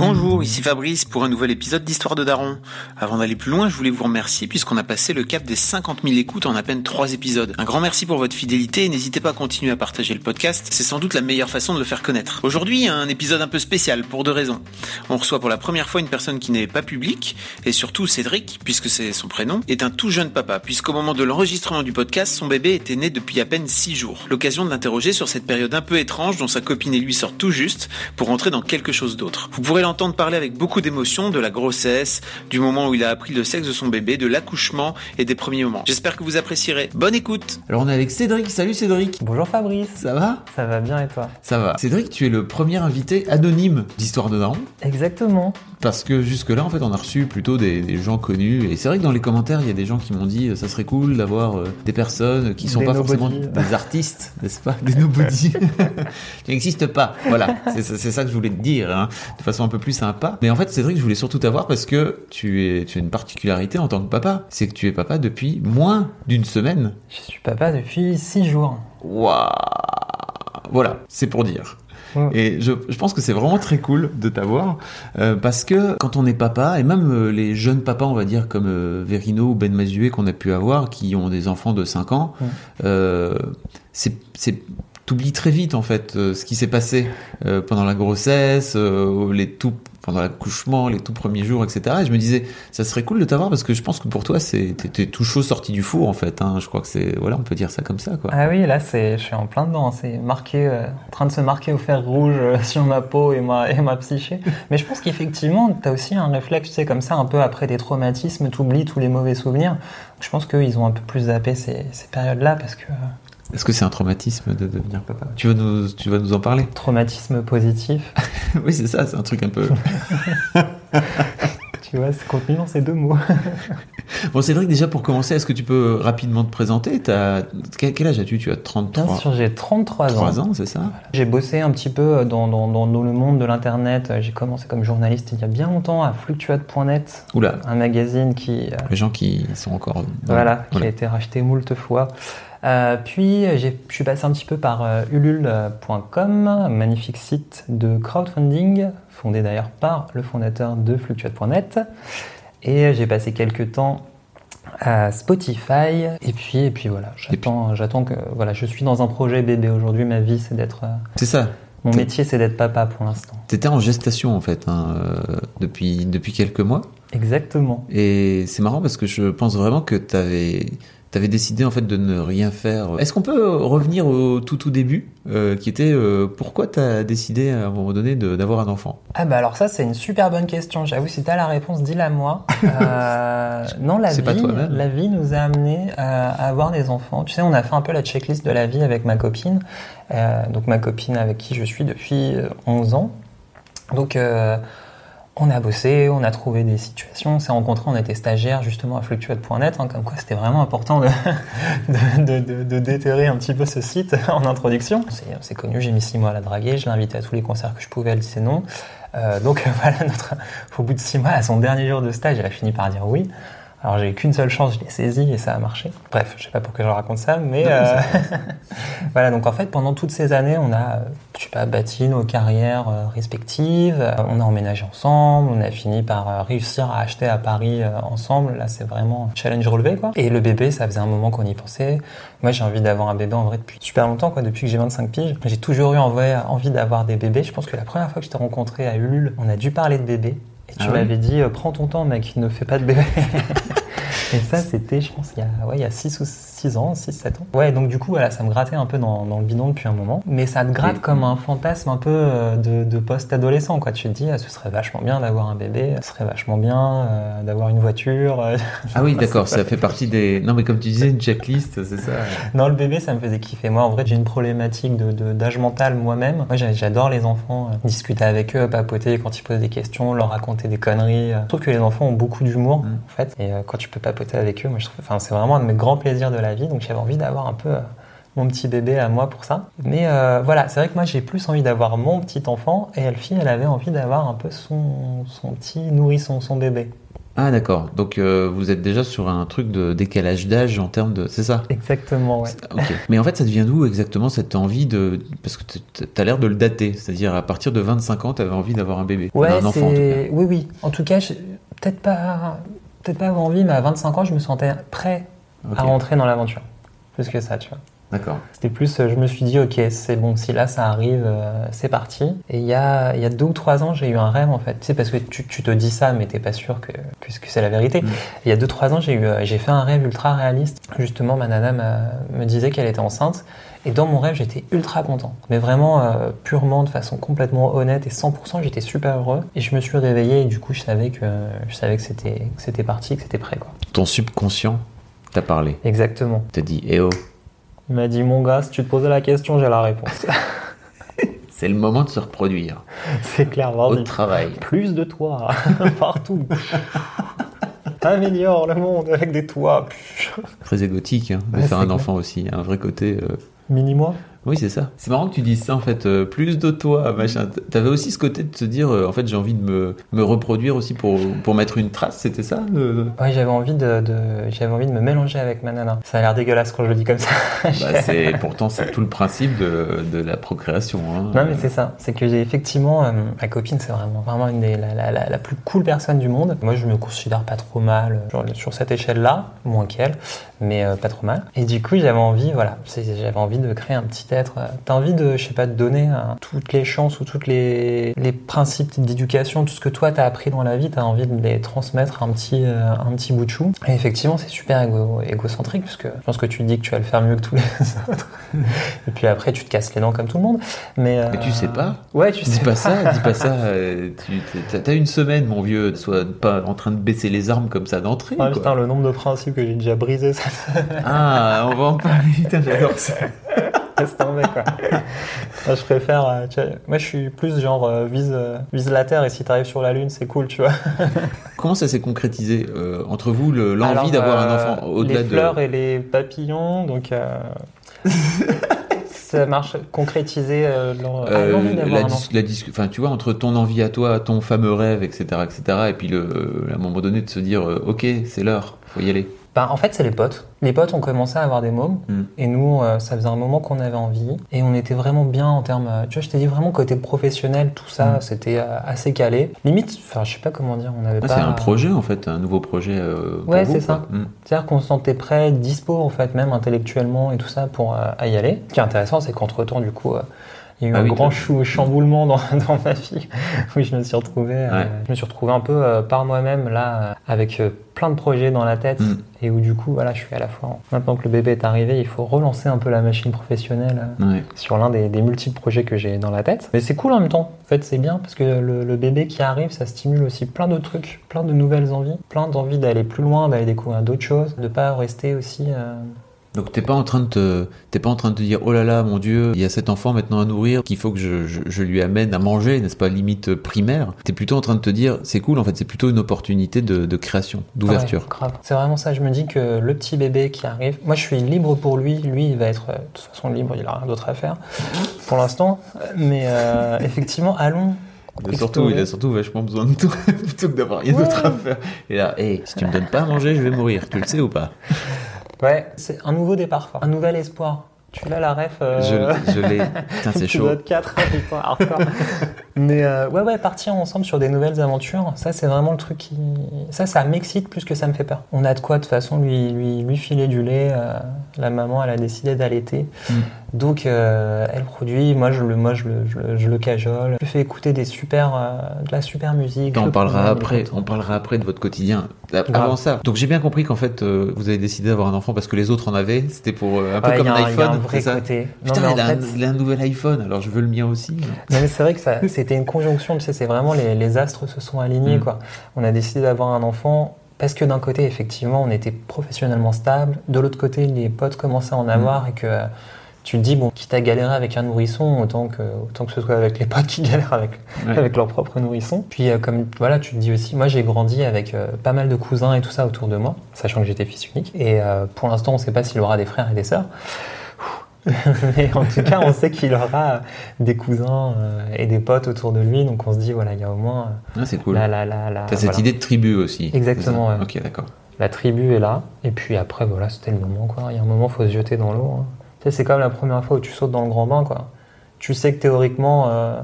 Bonjour, ici Fabrice pour un nouvel épisode d'Histoire de Daron. Avant d'aller plus loin, je voulais vous remercier puisqu'on a passé le cap des 50 000 écoutes en à peine 3 épisodes. Un grand merci pour votre fidélité et n'hésitez pas à continuer à partager le podcast, c'est sans doute la meilleure façon de le faire connaître. Aujourd'hui, un épisode un peu spécial pour deux raisons. On reçoit pour la première fois une personne qui n'est pas publique et surtout Cédric, puisque c'est son prénom, est un tout jeune papa puisqu'au moment de l'enregistrement du podcast, son bébé était né depuis à peine 6 jours. L'occasion de l'interroger sur cette période un peu étrange dont sa copine et lui sortent tout juste pour rentrer dans quelque chose d'autre. L'entendre parler avec beaucoup d'émotion de la grossesse, du moment où il a appris le sexe de son bébé, de l'accouchement et des premiers moments. J'espère que vous apprécierez. Bonne écoute Alors on est avec Cédric. Salut Cédric. Bonjour Fabrice. Ça va? Ça va bien et toi? Ça va. Cédric, tu es le premier invité anonyme d'Histoire de Daron. Exactement. Parce que jusque-là, en fait, on a reçu plutôt des, des gens connus. Et c'est vrai que dans les commentaires, il y a des gens qui m'ont dit euh, ça serait cool d'avoir euh, des personnes qui sont Des pas nobody. forcément des artistes, n'est-ce pas? Des nobody. qui n'existent pas. Voilà. C'est ça- c'est ça que je voulais te dire, hein, de façon un peu plus sympa. Mais en fait, Cédric, je voulais surtout t'avoir parce que tu, es, tu as une particularité en tant que papa. C'est que tu es papa depuis moins d'une semaine. Je suis papa depuis 6 jours. Waouh Voilà, c'est pour dire. Et je, je pense que c'est vraiment très cool de t'avoir euh, parce que quand on est papa et même euh, les jeunes papas on va dire comme euh, Verino ou Ben Mazué qu'on a pu avoir qui ont des enfants de 5 ans Ouais. euh, c'est t'oublies très vite en fait euh, ce qui s'est passé euh, pendant la grossesse euh, les tout pendant l'accouchement les tout premiers jours etc et je me disais ça serait cool de t'avoir parce que je pense que pour toi c'est tout chaud sorti du four en fait hein. je crois que c'est voilà on peut dire ça comme ça quoi Ah oui, là c'est, je suis en plein dedans. C'est marqué, en train de se marquer au fer rouge sur ma peau et ma, et ma psyché. Mais je pense qu'effectivement, tu as aussi un réflexe, tu sais, comme ça, un peu après des traumatismes, tu oublies tous les mauvais souvenirs. Je pense qu'ils ont un peu plus zappé ces, périodes-là parce que Est-ce que c'est un traumatisme de devenir papa tu vas, nous, tu vas nous en parler traumatisme positif, Oui, c'est ça, c'est un truc un peu. tu vois, c'est contenu dans ces deux mots. Bon, Cédric, déjà pour commencer, est-ce que tu peux rapidement te présenter T'as- quel, âge as-tu Tu as Bien 33 sûr, j'ai 33 ans. 3 ans, c'est ça J'ai bossé un petit peu dans, dans, dans, dans le monde de l'internet. J'ai commencé comme journaliste il y a bien longtemps à fluctuate.net, Oula, un magazine qui, euh, les gens qui sont encore. dans- voilà, qui a été racheté moult fois. Euh, puis je suis passé un petit peu par euh, ulule.com, magnifique site de crowdfunding, fondé d'ailleurs par le fondateur de fluctuate.net. Et j'ai passé quelques temps à Spotify. Et puis, et puis voilà, j'attends, j'attends que voilà, je suis dans un projet bébé aujourd'hui. Ma vie, c'est d'être, euh, C'est ça. mon métier, c'est d'être papa pour l'instant. T'étais en gestation en fait hein, euh, depuis, depuis quelques mois. Exactement. Et c'est marrant parce que je pense vraiment que t'avais avais décidé en fait de ne rien faire. Est-ce qu'on peut revenir au tout tout début euh, qui était euh, pourquoi t'as décidé à un moment donné d'avoir un enfant? Ah bah alors ça c'est une super bonne question. J'avoue si t'as la réponse dis-la moi. Euh, non la pas vie, la vie nous a amené à, avoir des enfants. Tu sais on a fait un peu la checklist de la vie avec ma copine. Euh, donc ma copine avec qui je suis depuis euh, 11 ans. Donc euh, on a bossé, on a trouvé des situations, on s'est rencontrés, on était stagiaires justement à fluctuate.net, hein, comme quoi c'était vraiment important de, déterrer un petit peu ce site en introduction. S'est connus, j'ai mis six mois à la draguer, je l'ai invitée à tous les concerts que je pouvais, elle disait non. Euh, donc voilà, notre, au bout de six mois, à son dernier jour de stage, elle a fini par dire oui. Alors j'ai eu qu'une seule chance, je l'ai saisi et ça a marché. Bref, je sais pas pourquoi je raconte ça, mais euh, voilà. Donc en fait, pendant toutes ces années, on a, euh, je sais pas, bâti nos carrières euh, respectives. On a emménagé ensemble. On a fini par réussir à acheter à Paris ensemble. Là, c'est vraiment un challenge relevé, quoi. Et le bébé, ça faisait un moment qu'on y pensait. Moi, j'ai envie d'avoir un bébé en vrai depuis super longtemps, quoi. Depuis que j'ai 25 piges, j'ai toujours eu envie, envie d'avoir des bébés. Je pense que la première fois que je t'ai rencontré à Ulule, on a dû parler de bébé. Et tu Ah ouais m'avais dit, euh, prends ton temps, mec, ne fais pas de bébé. Et ça, c'était, je pense, il y a, ouais, il y a 6 ou 6 ans, 6, 7 ans. Ouais, donc du coup, voilà, ça me grattait un peu dans, dans le bidon depuis un moment. Mais ça te gratte Et- comme un fantasme un peu euh, de, de post-adolescent, quoi. Tu te dis, ah, ce serait vachement bien d'avoir un bébé, ce serait vachement bien euh, d'avoir une voiture. euh. Ah oui, d'accord, ça fait partie des. Non, mais comme tu disais, une checklist, c'est ça. non, le bébé, ça me faisait kiffer. Moi, en vrai, j'ai une problématique de, de- d'âge mental moi-même. Moi, j'a- j'adore les enfants, euh, discuter avec eux, papoter quand ils posent des questions, leur raconter des conneries. Je trouve que les enfants ont beaucoup d'humour, Mm. en fait. Et euh, quand tu peux papoter avec eux, moi, je trouve, enfin, c'est vraiment un de mes grands plaisirs de la vie. Donc, j'avais envie d'avoir un peu. euh, mon petit bébé à moi pour ça. Mais euh, voilà, c'est vrai que moi j'ai plus envie d'avoir mon petit enfant et Elfie, elle avait envie d'avoir un peu son, son petit nourrisson, son bébé. Ah d'accord, donc euh, vous êtes déjà sur un truc de décalage d'âge en termes de... C'est ça? Exactement, ouais. Mais en fait, ça devient d'où exactement cette envie de... Parce que t- t'as l'air de le dater, c'est-à-dire à partir de 25 ans, t'avais envie d'avoir un bébé. Ouais, un enfant en tout cas. c'est... Oui, oui. En tout cas, je- peut-être pas... Peut-être pas avoir envie, mais à 25 ans, je me sentais prêt À rentrer dans l'aventure. Plus que ça, tu vois. D'accord. C'était plus, euh, je me suis dit, ok, c'est bon, si là ça arrive, euh, c'est parti. Et il y a, il y a deux ou trois ans, j'ai eu un rêve en fait. Tu sais, parce que tu, tu te dis ça, mais t'es pas sûr que, que, que c'est la vérité. Mm. Il y a deux, trois ans, j'ai eu, euh, j'ai fait un rêve ultra réaliste. Justement, ma nana me disait qu'elle était enceinte. Et dans mon rêve, j'étais ultra content. Mais vraiment, euh, purement, de façon complètement honnête et 100%, j'étais super heureux. Et je me suis réveillé et du coup, je savais que, je savais que c'était, que c'était parti, que c'était prêt, quoi. Ton subconscient t'a parlé, Exactement. t'a dit, eh oh, Il m'a dit, mon gars, si tu te posais la question, j'ai la réponse. c'est le moment de se reproduire. c'est clair, Au vas-y. travail. Plus de toits partout. Améliore le monde avec des toits. Très égotique, hein, de Ouais, faire c'est un clair. enfant aussi. Un vrai côté... euh, Mini-moi. Oui, c'est ça. C'est marrant que tu dises ça, en fait. euh, plus de toi, machin. T'avais aussi ce côté de te dire, euh, en fait, j'ai envie de me, me reproduire aussi pour, pour mettre une trace, c'était ça euh Ouais, j'avais envie de, de- j'avais envie de me mélanger avec ma nana. Ça a l'air dégueulasse quand je le dis comme ça. Bah, c'est Pourtant, c'est tout le principe de, de la procréation. hein. Non mais c'est ça, c'est que j'ai effectivement euh, ma copine c'est vraiment vraiment une des la, la- la- la plus cool personne du monde. Moi je me considère pas trop mal genre, sur cette échelle là, moins qu'elle, mais euh, pas trop mal. Et du coup j'avais envie voilà, j'avais envie de créer un petit euh, T'as envie de je sais pas de donner euh, toutes les chances ou toutes les les principes d'éducation, tout ce que toi t'as appris dans la vie, t'as envie de les transmettre un petit euh, un petit bout de chou. Et effectivement c'est super égo- égocentrique parce que je pense que tu dis que tu vas le faire mieux que tous les autres. Et puis après tu te casses les dents comme tout le monde. Mais, Mais tu euh, sais pas. Ouais, tu Dis sais pas ça, dis pas ça. euh, tu t'as- une semaine, mon vieux, sois pas en train de baisser les armes comme ça d'entrée. Ah, putain, le nombre de principes que j'ai déjà brisé, ça Ah, on va en parler. Putain, j'adore ça. laisse tomber, quoi. Moi, je préfère. euh, tu vois, moi, je suis plus genre euh, vise, euh, vise la Terre et si t'arrives sur la Lune, c'est cool, tu vois. Comment ça s'est concrétisé euh, entre vous, le- l'envie d'avoir un enfant au-delà Les de. fleurs et les papillons, donc. euh, ça marche concrétiser euh, Euh, l'envie d'avoir la un dis- enfant. la dis- enfin, tu vois, entre ton envie à toi, ton fameux rêve, etc., etc., et puis le, à un moment donné de se dire, euh, ok, c'est l'heure, faut y aller. Ben, en fait, c'est les potes. Les potes ont commencé à avoir des mômes. Mm. Et nous, euh, ça faisait un moment qu'on avait envie. Et on était vraiment bien en termes. euh, tu vois, je t'ai dit vraiment côté professionnel, tout ça, Mm. c'était euh, assez calé. Limite, enfin, je sais pas comment dire, on avait Ah, pas. C'est un projet en fait, un nouveau projet. euh, Ouais, c'est ça. Mm. C'est-à-dire qu'on se sentait prêt, dispo, en fait, même intellectuellement et tout ça, pour y aller. Ce qui est intéressant, c'est qu'entre-temps, du coup. Il y a eu Ah un oui, grand chou- chamboulement dans, dans ma vie où je me suis retrouvé, euh, je me suis retrouvé un peu euh, par moi-même là, euh, avec euh, plein de projets dans la tête Mm. et où du coup, voilà, je suis à la fois. en- Maintenant que le bébé est arrivé, il faut relancer un peu la machine professionnelle Ouais. sur l'un des, des multiples projets que j'ai dans la tête. Mais c'est cool en même temps. En fait, c'est bien parce que le, le bébé qui arrive, ça stimule aussi plein de trucs, plein de nouvelles envies, plein d'envies d'aller plus loin, d'aller découvrir d'autres choses, de pas rester aussi. Euh, Donc t'es pas en train de te, t'es pas en train de te dire, oh là là, mon Dieu, il y a cet enfant maintenant à nourrir, qu'il faut que je, je- je lui amène à manger, n'est-ce pas, limite primaire. T'es plutôt en train de te dire, c'est cool, en fait, c'est plutôt une opportunité de, de création, d'ouverture. Ouais. C'est vraiment ça. Je me dis que le petit bébé qui arrive, moi je suis libre pour lui. Lui, il va être euh, de toute façon libre. Il a rien d'autre à faire pour l'instant. Mais euh, effectivement, allons. Il a surtout, il a surtout vachement besoin de toi, plutôt que d'avoir rien d'autre à faire. Et là, hey, si tu me donnes pas à manger, je vais mourir. Tu le sais ou pas? Ouais, c'est un nouveau départ, un nouvel espoir. Tu l'as la ref euh, Je, je l'ai. C'est chaud. épisode 4, putain, hardcore. Mais euh, ouais, ouais, partir ensemble sur des nouvelles aventures, ça c'est vraiment le truc qui. Ça, ça m'excite plus que ça me fait peur. On a de quoi de toute façon lui, lui, lui filer du lait. euh, la maman, elle a décidé d'allaiter. Mm. Donc euh, elle produit, moi je le, moi je le, je le, je le cajole, je lui fais écouter des super, de la super musique. On parlera après. On parlera après de votre quotidien. Avant Grave. ça. Donc j'ai bien compris qu'en fait vous avez décidé d'avoir un enfant parce que les autres en avaient. C'était pour un peu Ouais, comme un un- iPhone. Vrai côté. Non, Putain, mais en il, a un, fait- il a un nouvel iPhone. Alors je veux le mien aussi. Non, mais c'est vrai que ça, c'était une conjonction, tu sais, c'est vraiment les, les astres se sont alignés, Mm. quoi. On a décidé d'avoir un enfant parce que d'un côté, effectivement, on était professionnellement stable, de l'autre côté, les potes commençaient à en avoir et que euh, tu te dis, bon, quitte à galérer avec un nourrisson, autant que, autant que ce soit avec les potes qui galèrent avec, Ouais. avec leur propre nourrisson. Puis, euh, comme voilà, tu te dis aussi, moi j'ai grandi avec euh, pas mal de cousins et tout ça autour de moi, sachant que j'étais fils unique. Et euh, pour l'instant, on ne sait pas s'il aura des frères et des sœurs. Mais en tout cas, on sait qu'il aura des cousins euh, et des potes autour de lui. Donc on se dit, voilà, il y a au moins euh, Ah, c'est cool. la, la, la, la, T'as cette voilà. idée de tribu aussi. Exactement, ouais. Ok, d'accord. La tribu est là. Et puis après, voilà, c'était le moment. Quoi. Il y a un moment, il faut se jeter dans l'eau. hein. Tu sais, c'est comme la première fois où tu sautes dans le grand bain. Quoi. Tu sais que théoriquement, euh,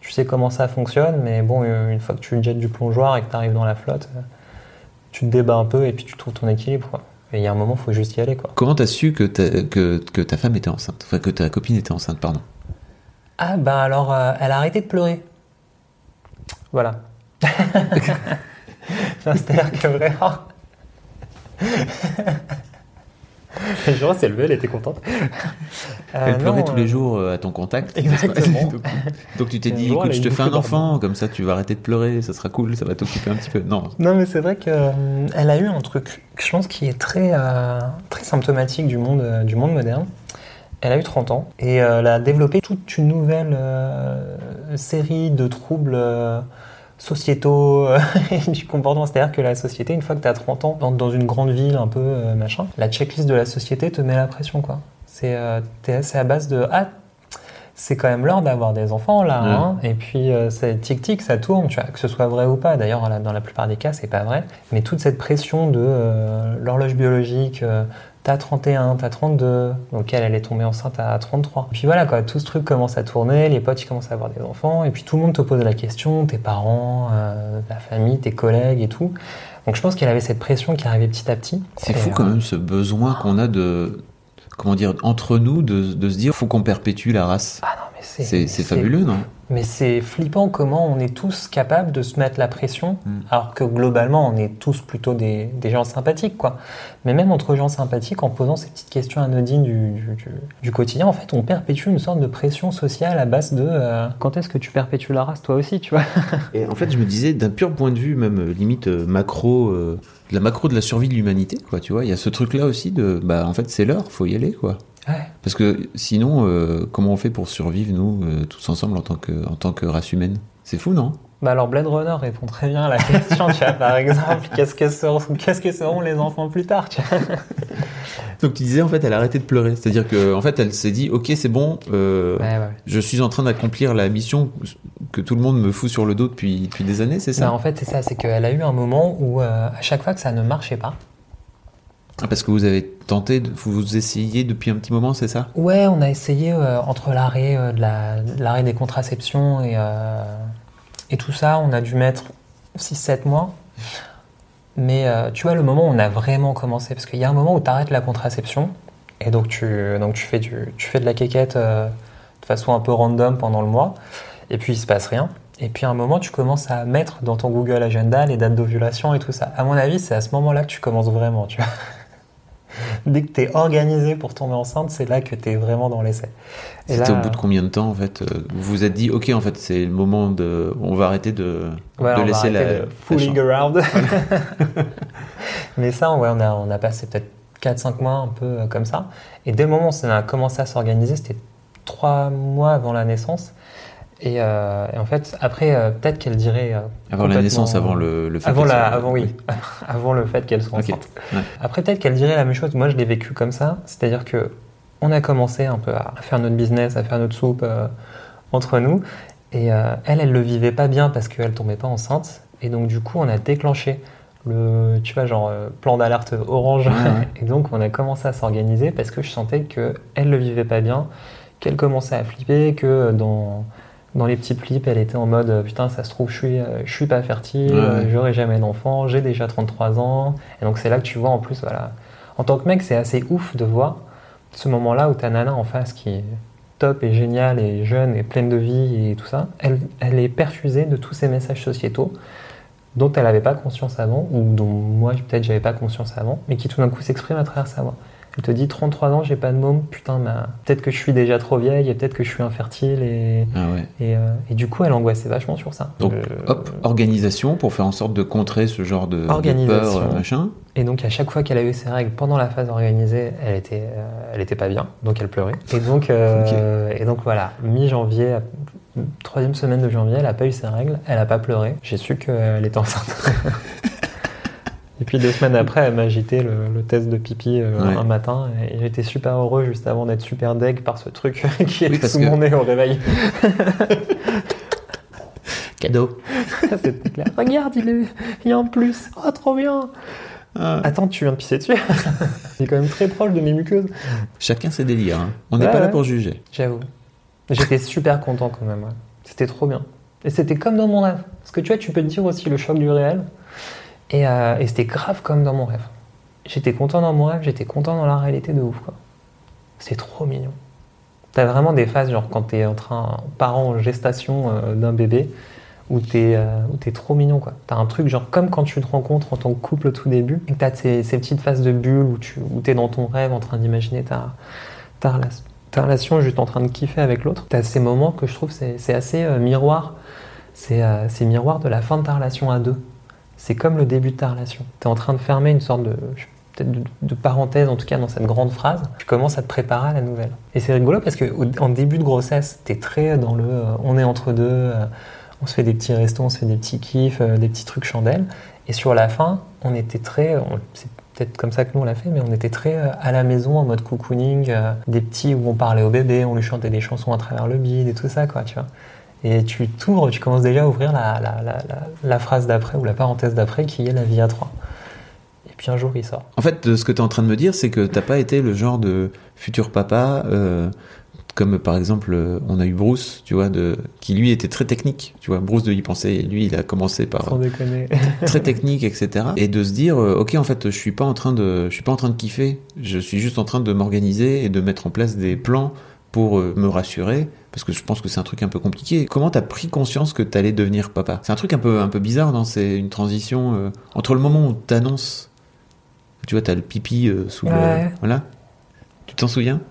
tu sais comment ça fonctionne. Mais bon, euh, une fois que tu jettes du plongeoir et que tu arrives dans la flotte, euh, tu te débats un peu et puis tu trouves ton équilibre. Quoi. Et il y a un moment, il faut juste y aller. Quoi. Comment t'as su que ta, que, que ta femme était enceinte? Enfin, que ta copine était enceinte, pardon. Ah, bah alors, euh, elle a arrêté de pleurer. Voilà. C'est-à-dire que vraiment. Où elle s'est levée, elle était contente. Euh, Elle pleurait non, tous euh, les jours euh, à ton contact. Exactement. donc, donc tu t'es dit, jour, écoute, je te fais un enfant, comme ça tu vas arrêter de pleurer, ça sera cool, ça va t'occuper un petit peu. Non. Non, mais c'est vrai qu'elle a eu un truc, je pense, qui est très, euh, très symptomatique du monde, euh, du monde moderne. Elle a eu 30 ans et euh, elle a développé toute une nouvelle euh, série de troubles euh, sociétaux euh, et du comportement. C'est-à-dire que la société, une fois que tu as 30 ans, dans, dans une grande ville un peu euh, machin, la checklist de la société te met la pression. quoi. C'est euh, à base de Ah, c'est quand même l'heure d'avoir des enfants là. Hein. Et puis euh, c'est tic-tic, ça tourne, tu vois, que ce soit vrai ou pas. D'ailleurs, dans la plupart des cas, c'est pas vrai. Mais toute cette pression de l'horloge biologique, t'as 31, t'as 32, donc elle, elle est tombée enceinte à 33. Puis voilà, quoi, tout ce truc commence à tourner, les potes, ils commencent à avoir des enfants, et puis tout le monde te pose la question, tes parents, euh, la famille, tes collègues et tout. Donc je pense qu'elle avait cette pression qui arrivait petit à petit. C'est Et, fou euh, quand même ce besoin qu'on a de. Comment dire, entre nous, de, de se dire, faut qu'on perpétue la race. Ah non, mais C'est c'est fabuleux, non? Mais c'est flippant comment on est tous capables de se mettre la pression, Mm. alors que globalement, on est tous plutôt des, des gens sympathiques, quoi. Mais même entre gens sympathiques, en posant ces petites questions anodines du, du- du- du quotidien, en fait, on perpétue une sorte de pression sociale à base de euh, quand est-ce que tu perpétues la race, toi aussi, tu vois Et en fait, je me disais, d'un pur point de vue, même euh, limite euh, macro, euh, de la macro de la survie de l'humanité, quoi, tu vois, il y a ce truc-là aussi de, bah, en fait, c'est l'heure, faut y aller, quoi. Ouais. Parce que sinon, euh, comment on fait pour survivre, nous, euh, tous ensemble, en tant que, en tant que race humaine? C'est fou, non? Bah alors Blade Runner répond très bien à la question, tu vois, par exemple, qu'est-ce que seront, qu'est-ce que seront les enfants plus tard, tu vois? Donc tu disais, en fait, elle a arrêté de pleurer. C'est-à-dire que, en fait, elle s'est dit, ok, c'est bon, euh, Ouais, ouais. je suis en train d'accomplir la mission que tout le monde me fout sur le dos depuis, depuis des années, c'est ça? Bah, en fait, c'est ça, c'est qu'elle a eu un moment où, à chaque fois que ça ne marchait pas, Parce que vous avez tenté, de, vous essayez depuis un petit moment, c'est ça? Ouais, on a essayé euh, entre l'arrêt euh, de la- de l'arrêt des contraceptions et, euh, et tout ça, on a dû mettre 6-7 mois. Mais tu vois, le moment où on a vraiment commencé, parce qu'il y a un moment où tu arrêtes la contraception et donc tu, donc tu, fais, tu fais de la quéquette de façon un peu random pendant le mois et puis il se passe rien. Et puis à un moment, tu commences à mettre dans ton Google Agenda les dates d'ovulation et tout ça. À mon avis, c'est à ce moment-là que tu commences vraiment, tu vois. Dès que tu es organisé pour tomber enceinte, c'est là que tu es vraiment dans l'essai. C'était au bout de combien de temps, en fait euh, Vous vous êtes dit, ok, en fait, c'est le moment de... On va arrêter de, Ouais, de on va laisser la... de fooling around. Mais ça, ouais, on, a, on a passé peut-être 4-5 mois un peu euh, comme ça. Et dès le moment où on a commencé à s'organiser, c'était 3 mois avant la naissance. Et, euh, et en fait, après, euh, peut-être qu'elle dirait. euh, Avant la naissance, avant le, le fait Avant, qu'elle la, soit- avant oui, avant le fait qu'elle soit enceinte. Ouais. Après, peut-être qu'elle dirait la même chose. Moi, je l'ai vécu comme ça. C'est-à-dire que on a commencé un peu à faire notre business, à faire notre soupe entre nous. Et elle, elle le vivait pas bien parce qu'elle tombait pas enceinte. Et donc, du coup, on a déclenché le, tu vois, genre plan d'alerte orange. Ouais, ouais. Et donc, on a commencé à s'organiser parce que je sentais que elle le vivait pas bien, qu'elle commençait à flipper, que dans dans les petits flips, elle était en mode euh, putain, ça se trouve, je suis, euh, je suis pas fertile, Ouais, ouais. euh, j'aurai jamais d'enfant, j'ai déjà 33 ans. Et donc, c'est là que tu vois en plus, voilà. En tant que mec, c'est assez ouf de voir ce moment-là où ta nana en face qui est top et géniale et jeune et pleine de vie et tout ça, elle, elle est perfusée de tous ces messages sociétaux dont elle n'avait pas conscience avant, ou dont moi peut-être j'avais pas conscience avant, mais qui tout d'un coup s'expriment à travers sa voix. Elle te dit 33 ans, j'ai pas de môme, putain, bah, peut-être que je suis déjà trop vieille et peut-être que je suis infertile et, Ah ouais. et, euh, et du coup elle angoissait vachement sur ça. Donc, Euh, hop, organisation pour faire en sorte de contrer ce genre de, peur, euh, machin. Et donc à chaque fois qu'elle a eu ses règles pendant la phase organisée, elle était, euh, elle était pas bien, donc elle pleurait. Et donc, euh, et donc voilà, mi-janvier, euh, troisième semaine de janvier, elle a pas eu ses règles, elle a pas pleuré. J'ai su qu'elle était enceinte. et puis deux semaines après, elle m'a agité le, le test de pipi euh, Ouais. un matin, et j'étais super heureux juste avant d'être super deg par ce truc qui Oui, était parce sous que- mon nez au réveil. Cadeau. C'était clair. Regarde, il, est... il y a un plus. Oh, trop bien. Ah. Attends, tu viens de pisser dessus C'est quand même très proche de mes muqueuses. Chacun ses délires. hein. On n'est Ouais, pas là pour juger. J'avoue. J'étais super content quand même. C'était trop bien. Et c'était comme dans mon rêve. Parce que tu vois, tu peux te dire aussi le choc du réel. Et, euh, et c'était grave comme dans mon rêve. J'étais content dans mon rêve, j'étais content dans la réalité de ouf. quoi. C'est trop mignon. T'as vraiment des phases, genre quand t'es en train, parent en gestation euh, d'un bébé, où t'es euh, où t'es trop mignon. quoi. T'as un truc, genre comme quand tu te rencontres en tant que couple au tout début, et que t'as ces, ces petites phases de bulle où tu où t'es dans ton rêve en train d'imaginer ta, ta relation juste en train de kiffer avec l'autre. Tu as ces moments que je trouve c'est assez miroir. C'est euh, miroir de la fin de ta relation à deux. C'est comme le début de ta relation. Tu es en train de fermer une sorte de parenthèse en tout cas dans cette grande phrase. Tu commences à te préparer à la nouvelle. Et c'est rigolo parce que au- en début de grossesse, tu es très dans le euh, on est entre deux, euh, on se fait des petits restos, on se fait des petits kiffs, euh, des petits trucs chandelles. Et sur la fin, on était très c'est peut-être comme ça que nous on l'a fait, mais on était très à la maison en mode cocooning, des petits où on parlait au bébé, on lui chantait des chansons à travers le bide et tout ça, quoi, tu vois. Et tu t'ouvres, tu commences déjà à ouvrir la, la, la, la- phrase d'après ou la parenthèse d'après qui est la vie à trois. Et puis un jour il sort. En fait, ce que tu es en train de me dire, c'est que t'as pas été le genre de futur papa, euh, comme par exemple, euh, on a eu Bruce, tu vois, de, qui lui était très technique, tu vois, Bruce de y penser, lui, il a commencé par Sans déconner. très technique, etc. Et de se dire, euh, ok, en fait, je suis pas en train de, je suis pas en train de kiffer, je suis juste en train de m'organiser et de mettre en place des plans pour me rassurer, parce que je pense que c'est un truc un peu compliqué. Comment t'as pris conscience que t'allais devenir papa? C'est un truc un peu, un peu bizarre, non? C'est une transition euh, entre le moment où t'annonces, tu vois, t'as le pipi euh, sous Ouais. le, voilà. Tu t'en souviens?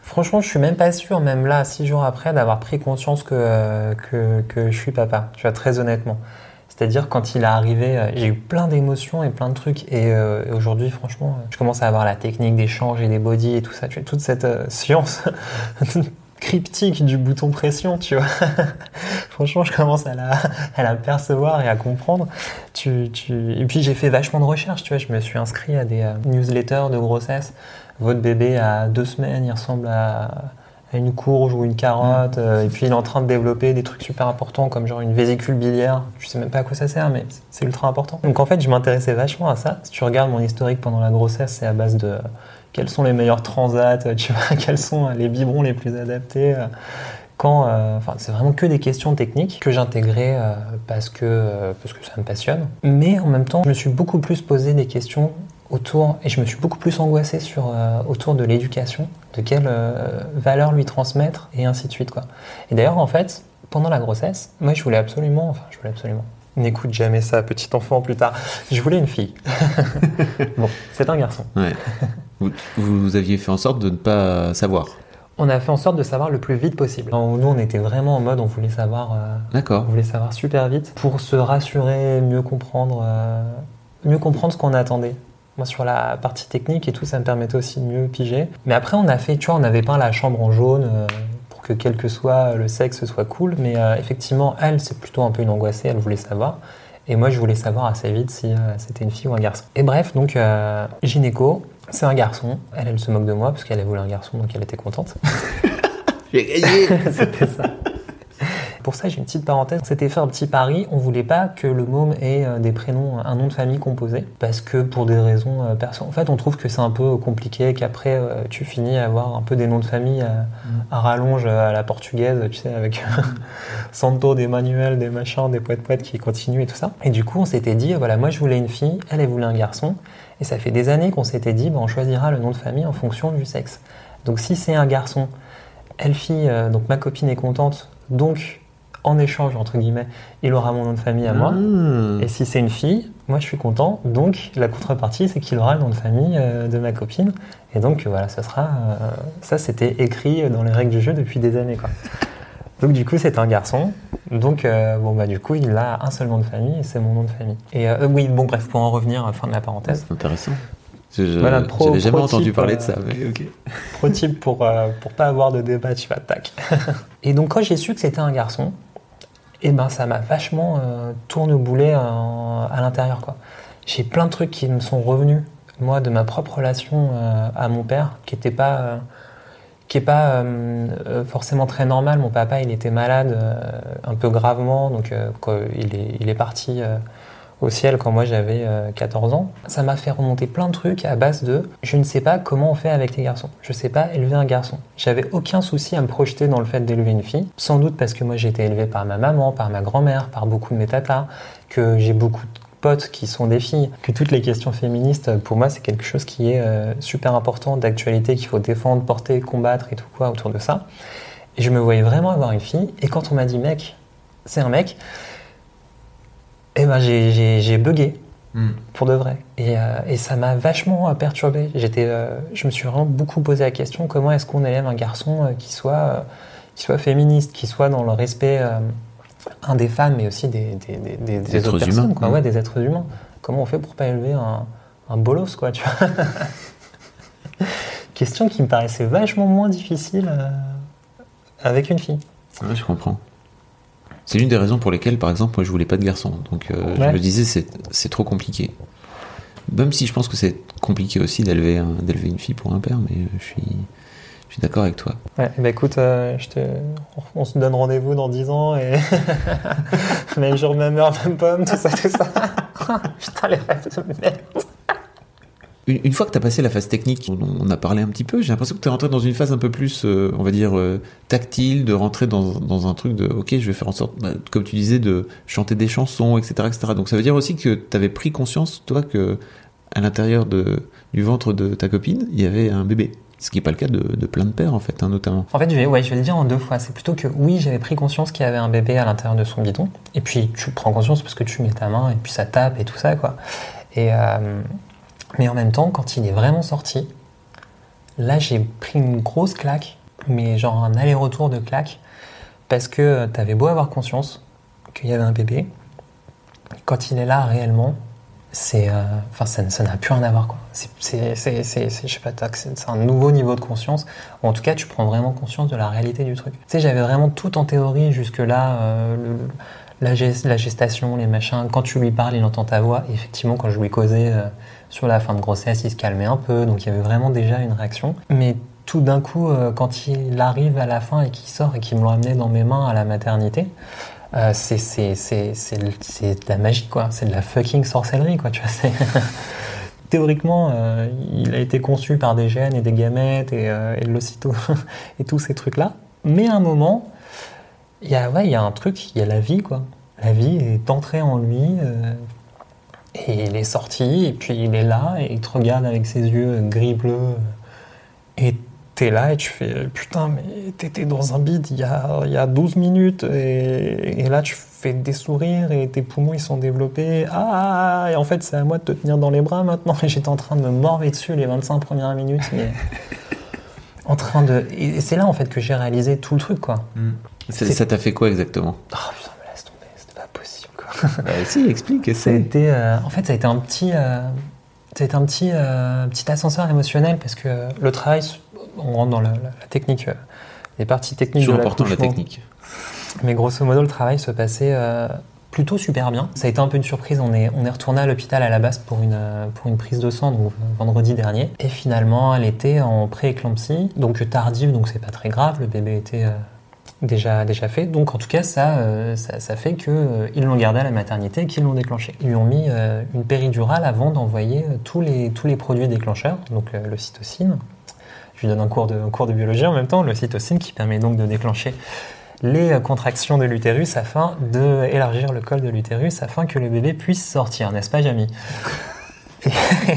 Franchement, je suis même pas sûr, même là, six jours après, d'avoir pris conscience que, euh, que, que je suis papa. Tu vois, très honnêtement. C'est-à-dire, quand il est arrivé, euh, j'ai eu plein d'émotions et plein de trucs. Et, euh, et aujourd'hui, franchement, je commence à avoir la technique d'échange et des body et tout ça. Tu vois, toute cette science cryptique du bouton pression, tu vois. franchement, je commence à la, à la percevoir et à comprendre. Tu, tu... Et puis, j'ai fait vachement de recherches, tu vois. Je me suis inscrit à des euh, newsletters de grossesse. Votre bébé à deux semaines, il ressemble à, une courge ou une carotte, euh, et puis il est en train de développer des trucs super importants comme genre une vésicule biliaire. Je sais même pas à quoi ça sert, mais c'est ultra important. Donc en fait, je m'intéressais vachement à ça. Si tu regardes mon historique pendant la grossesse, c'est à base de quels sont les meilleurs transats, tu vois, quels sont les biberons les plus adaptés. euh, quand, euh, enfin, c'est vraiment que des questions techniques que j'intégrais euh, parce que euh, parce que ça me passionne. Mais en même temps, je me suis beaucoup plus posé des questions autour et je me suis beaucoup plus angoissé sur autour de l'éducation, de quelle valeur lui transmettre et ainsi de suite quoi. Et d'ailleurs en fait, pendant la grossesse, moi je voulais absolument, enfin je voulais absolument. N'écoute jamais ça, petit enfant plus tard. Je voulais une fille. bon, c'est un garçon. Ouais. vous, vous aviez fait en sorte de ne pas savoir. On a fait en sorte de savoir le plus vite possible. Nous, on était vraiment en mode, on voulait savoir, euh, on D'accord. voulait savoir super vite pour se rassurer, mieux comprendre, euh, mieux comprendre ce qu'on attendait. Moi, sur la partie technique et tout, ça me permettait aussi de mieux piger. Mais après, on a fait, tu vois, on avait peint la chambre en jaune euh, pour que quel que soit le sexe, ce soit cool. Mais euh, effectivement, elle, c'est plutôt un peu une angoissée, elle voulait savoir. Et moi, je voulais savoir assez vite si euh, c'était une fille ou un garçon. Et bref, donc, euh, gynéco, c'est un garçon. Elle, elle se moque de moi parce qu'elle a voulu un garçon, donc elle était contente. J'ai gagné C'était ça. Pour ça, j'ai une petite parenthèse. On s'était fait un petit pari. On voulait pas que le môme ait euh, des prénoms, un nom de famille composé. Parce que pour des raisons euh, perso. En fait, on trouve que c'est un peu compliqué, qu'après, euh, tu finis à avoir un peu des noms de famille à, à rallonge euh, à la portugaise, tu sais, avec Santo, des manuels, des machins, des poètes-poètes qui continuent et tout ça. Et du coup, on s'était dit, voilà, moi je voulais une fille, elle, elle voulait un garçon. Et ça fait des années qu'on s'était dit, bah, on choisira le nom de famille en fonction du sexe. Donc si c'est un garçon, elle fille, euh, donc ma copine est contente, donc en échange entre guillemets, il aura mon nom de famille à moi. Ah. Et si c'est une fille, moi je suis content, donc la contrepartie c'est qu'il aura le nom de famille euh, de ma copine. Et donc voilà, ça sera, euh, ça c'était écrit dans les règles du jeu depuis des années quoi. Donc du coup c'est un garçon, donc euh, bon bah du coup il a un seul nom de famille et c'est mon nom de famille. Et oui bon bref pour en revenir, fin de la parenthèse. C'est intéressant. Je- Voilà, pro- jamais pro entendu type, parler de ça, mais ok. Pro type pour, euh, pour pas avoir de débat, tu vas tac. et donc quand j'ai su que c'était un garçon, et ben ça m'a vachement euh, tourneboulé euh, à l'intérieur quoi. J'ai plein de trucs qui me sont revenus moi de ma propre relation euh, à mon père qui était pas euh, qui est pas euh, forcément très normal. Mon papa il était malade un peu gravement donc il est il est parti au ciel quand moi j'avais euh, 14 ans. Ça m'a fait remonter plein de trucs à base de je ne sais pas comment on fait avec les garçons. Je sais pas élever un garçon. J'avais aucun souci à me projeter dans le fait d'élever une fille. Sans doute parce que moi j'ai été élevé par ma maman, par ma grand-mère, par beaucoup de mes tatas, que j'ai beaucoup de potes qui sont des filles, que toutes les questions féministes, pour moi, c'est quelque chose qui est euh, super important, d'actualité, qu'il faut défendre, porter, combattre et tout quoi autour de ça. Et je me voyais vraiment avoir une fille. Et quand on m'a dit mec, c'est un mec, eh ben j'ai- bugué pour de vrai. Et, euh, et ça m'a vachement euh, perturbé. J'étais, euh, je me suis vraiment beaucoup posé la question comment est-ce qu'on élève un garçon qui soit, qui soit féministe, qui soit dans le respect un des femmes, mais aussi des, des, des, des- des êtres autres humains, personnes, quoi. mm. Ouais, des êtres humains. Comment on fait pour pas élever un, un bolos, quoi, tu vois? Question qui me paraissait vachement moins difficile euh, avec une fille. Ouais, je comprends. C'est l'une des raisons pour lesquelles, par exemple, moi je voulais pas de garçon. Donc euh, je me disais, c'est trop compliqué. Même si je pense que c'est compliqué aussi d'élever un- d'élever une fille pour un père, mais je suis, je suis d'accord avec toi. Ouais, bah écoute, euh, je te... on se donne rendez-vous dans 10 ans et même jour, même heure, même pomme, tout ça, tout ça. Putain, les rêves de merde. Une, fois que tu as passé la phase technique, on, on a parlé un petit peu, j'ai l'impression que tu es rentré dans une phase un peu plus, euh, on va dire, euh, tactile, de rentrer dans, un truc de, ok, je vais faire en sorte, bah, comme tu disais, de chanter des chansons, etc. etc. Donc ça veut dire aussi que tu avais pris conscience, toi, que à l'intérieur du ventre de ta copine, il y avait un bébé. Ce qui n'est pas le cas de, de plein de pères, en fait, hein, notamment. En fait, je vais, ouais, je vais le dire en deux fois. C'est plutôt que oui, j'avais pris conscience qu'il y avait un bébé à l'intérieur de son bidon. Et puis tu prends conscience parce que tu mets ta main et puis ça tape et tout ça, quoi. Et, euh, mais en même temps, quand il est vraiment sorti, là j'ai pris une grosse claque, mais genre un aller-retour de claque, parce que t'avais beau avoir conscience qu'il y avait un bébé, quand il est là réellement, c'est, euh, enfin, ça n'a plus rien à voir, quoi. C'est, je sais pas, c'est un nouveau niveau de conscience. Ou en tout cas, tu prends vraiment conscience de la réalité du truc. Tu sais, j'avais vraiment tout en théorie jusque-là, euh, le- le- la, gest- la gestation, les machins. Quand tu lui parles, il entend ta voix. Effectivement, quand je lui causais euh, sur la fin de grossesse, il se calmait un peu. Donc il y avait vraiment déjà une réaction. Mais tout d'un coup, euh, quand il arrive à la fin et qu'il sort et qu'il me l'emmenait dans mes mains à la maternité, euh, c'est de la magie, quoi. C'est de la fucking sorcellerie, quoi. Tu vois, Théoriquement, euh, il a été conçu par des gènes et des gamètes et, euh, et l'ocyto et tous ces trucs-là. Mais à un moment, il y a, ouais, il y a un truc, il y a la vie, quoi. La vie est entrée en lui euh, et il est sorti et puis il est là et il te regarde avec ses yeux gris-bleu et t'es là et tu fais putain mais t'étais dans un bide il y a, il y a 12 minutes. Et, et là tu fais des sourires et tes poumons ils sont développés. Ah et en fait c'est à moi de te tenir dans les bras maintenant. Et j'étais en train de me morver dessus les 25 premières minutes mais en train de et c'est là en fait que j'ai réalisé tout le truc quoi. Ça C'est- ça t'a fait quoi exactement? Oh putain mais laisse tomber c'était pas Bah, Si, explique. Ça a essaie. été, euh, en fait, ça a été un petit, euh, ça a été un petit, euh, petit ascenseur émotionnel parce que le travail, on rentre dans la, la- la technique, euh, les parties techniques Toujours important la technique. Mais grosso modo, le travail se passait euh, plutôt super bien. Ça a été un peu une surprise. On est, on est retourné à l'hôpital à la base pour une, euh, pour une prise de sang, donc euh, vendredi dernier. Et finalement, elle était en pré-éclampsie, donc tardive, donc c'est pas très grave. Le bébé était euh, déjà, déjà fait. Donc en tout cas, ça, euh, ça, ça fait qu'ils l'ont gardé à la maternité et qu'ils l'ont déclenché. Ils lui ont mis euh, une péridurale avant d'envoyer euh, tous les, tous les produits déclencheurs, donc euh, le cytocine. Je lui donne un cours, de, un cours de biologie en même temps, le cytocine qui permet donc de déclencher les euh, contractions de l'utérus afin d'élargir le col de l'utérus afin que le bébé puisse sortir, n'est-ce pas, Jamie?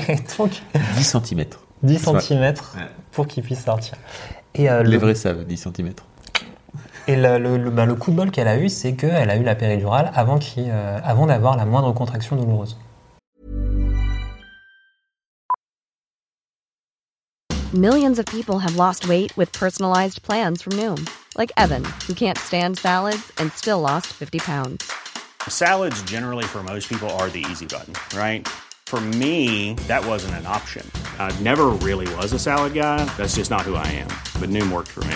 Et donc, 10 cm. 10 Ouais. cm Ouais. pour qu'il puisse sortir. Et, euh, le, Les vrais savent, 10 cm. Et le, le- le- bah, le coup de bol qu'elle a eu, c'est qu'elle a eu la péridurale avant, qu'il, euh, avant d'avoir la moindre contraction douloureuse. Millions of people have lost weight with personalized plans from Noom, like Evan, who can't stand salads and still lost 50 pounds. Salads, generally, for most people, are the easy button, right? For me, that wasn't an option. I never really was a salad guy. That's just not who I am. But Noom worked for me.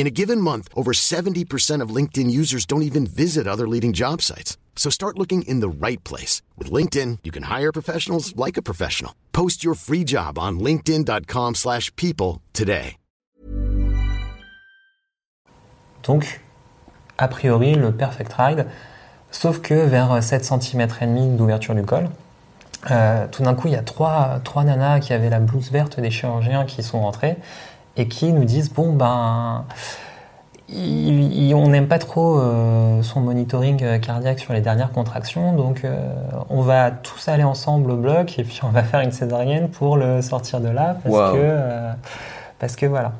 In a given month, over 70% of LinkedIn users don't even visit other leading job sites. So start looking in the right place. With LinkedIn, you can hire professionals like a professional. Post your free job on linkedin.com/people slash people today. Donc, a priori, le perfect ride, sauf que vers 7 cm et demi d'ouverture du col, euh, tout d'un coup, il y a trois, trois nanas qui avaient la blouse verte des chirurgiens qui sont rentrées et qui nous disent bon ben il- il- on n'aime pas trop euh, son monitoring euh, cardiaque sur les dernières contractions, donc euh, on va tous aller ensemble au bloc et puis on va faire une césarienne pour le sortir de là parce Wow. que euh, parce que voilà.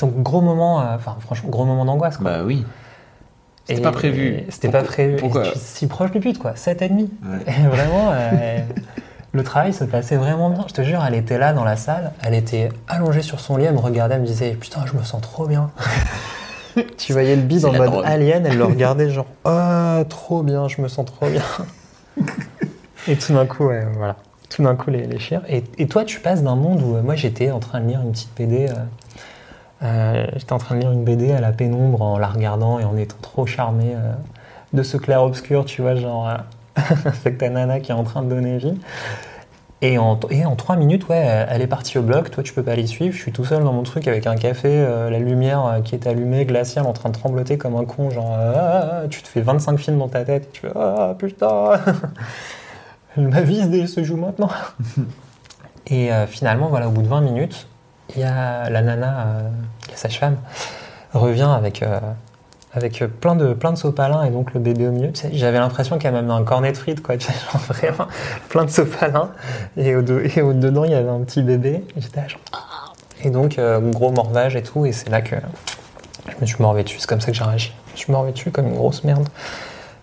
Donc gros moment, enfin franchement gros moment d'angoisse quoi. Bah oui. C'était pas prévu. C'était pas prévu. Pourquoi Et si proche du but, quoi. 7 et demi. Ouais. Et vraiment, le travail se passait vraiment bien. Je te jure, elle était là dans la salle, elle était allongée sur son lit, elle me regardait, elle me disait Putain, je me sens trop bien. tu voyais le bide en mode drogue. alien, elle le regardait genre Ah, trop bien, je me sens trop bien. et tout d'un coup, ouais, voilà. Tout d'un coup, les, les chires. Et, et toi, tu passes d'un monde où euh, moi, j'étais en train de lire une petite BD. euh, euh, J'étais en train de lire une BD à la pénombre en la regardant et en étant trop charmé de ce clair-obscur, tu vois, genre, avec ta nana qui est en train de donner vie. Et en, et en trois minutes, ouais, elle est partie au bloc, toi tu peux pas les suivre, je suis tout seul dans mon truc avec un café, euh, la lumière euh, qui est allumée, glaciale, en train de trembloter comme un con, genre, euh, ah, ah, tu te fais 25 films dans ta tête, et tu fais, ah putain, ma vie se- joue maintenant. et euh, finalement, voilà, au bout de 20 minutes, il y a la nana, euh, la sage-femme, revient avec, avec plein de, plein de sopalins et donc le bébé au milieu. Tu sais, J'avais l'impression qu'elle m'a mis un cornet de frites, quoi. Tu genre vraiment plein de sopalins. Et au, de- et au dedans, il y avait un petit bébé. J'étais genre, Ah Et donc, euh, gros morvage et tout. Et c'est là que je me suis morvé dessus. C'est comme ça que j'ai réagi. Je me suis morvé dessus comme une grosse merde.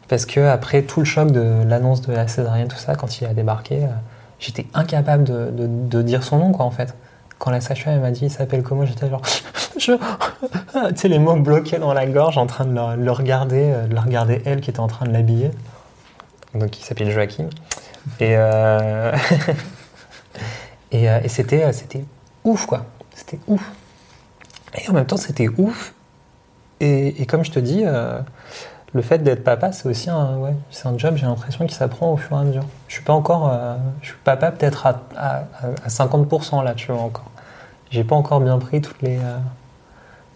Parce que après tout le choc de l'annonce de la césarienne, tout ça, quand il a débarqué, euh, j'étais incapable de, dire son nom, quoi, en fait. Quand la sage-femme m'a dit il s'appelle comment, j'étais genre, je... tu sais, les mots bloqués dans la gorge, en train de le, le regarder, euh, de la regarder elle qui était en train de l'habiller. Donc il s'appelle Joachim. Et, euh, euh, et c'était, c'était ouf, quoi. C'était ouf. Et en même temps, c'était ouf. Et, et comme je te dis, le fait d'être papa, c'est aussi un, c'est un job, j'ai l'impression, qui s'apprend au fur et à mesure. Je suis pas encore. je suis papa peut-être à, à, à 50% là, tu vois, encore. J'ai pas encore bien pris toutes les,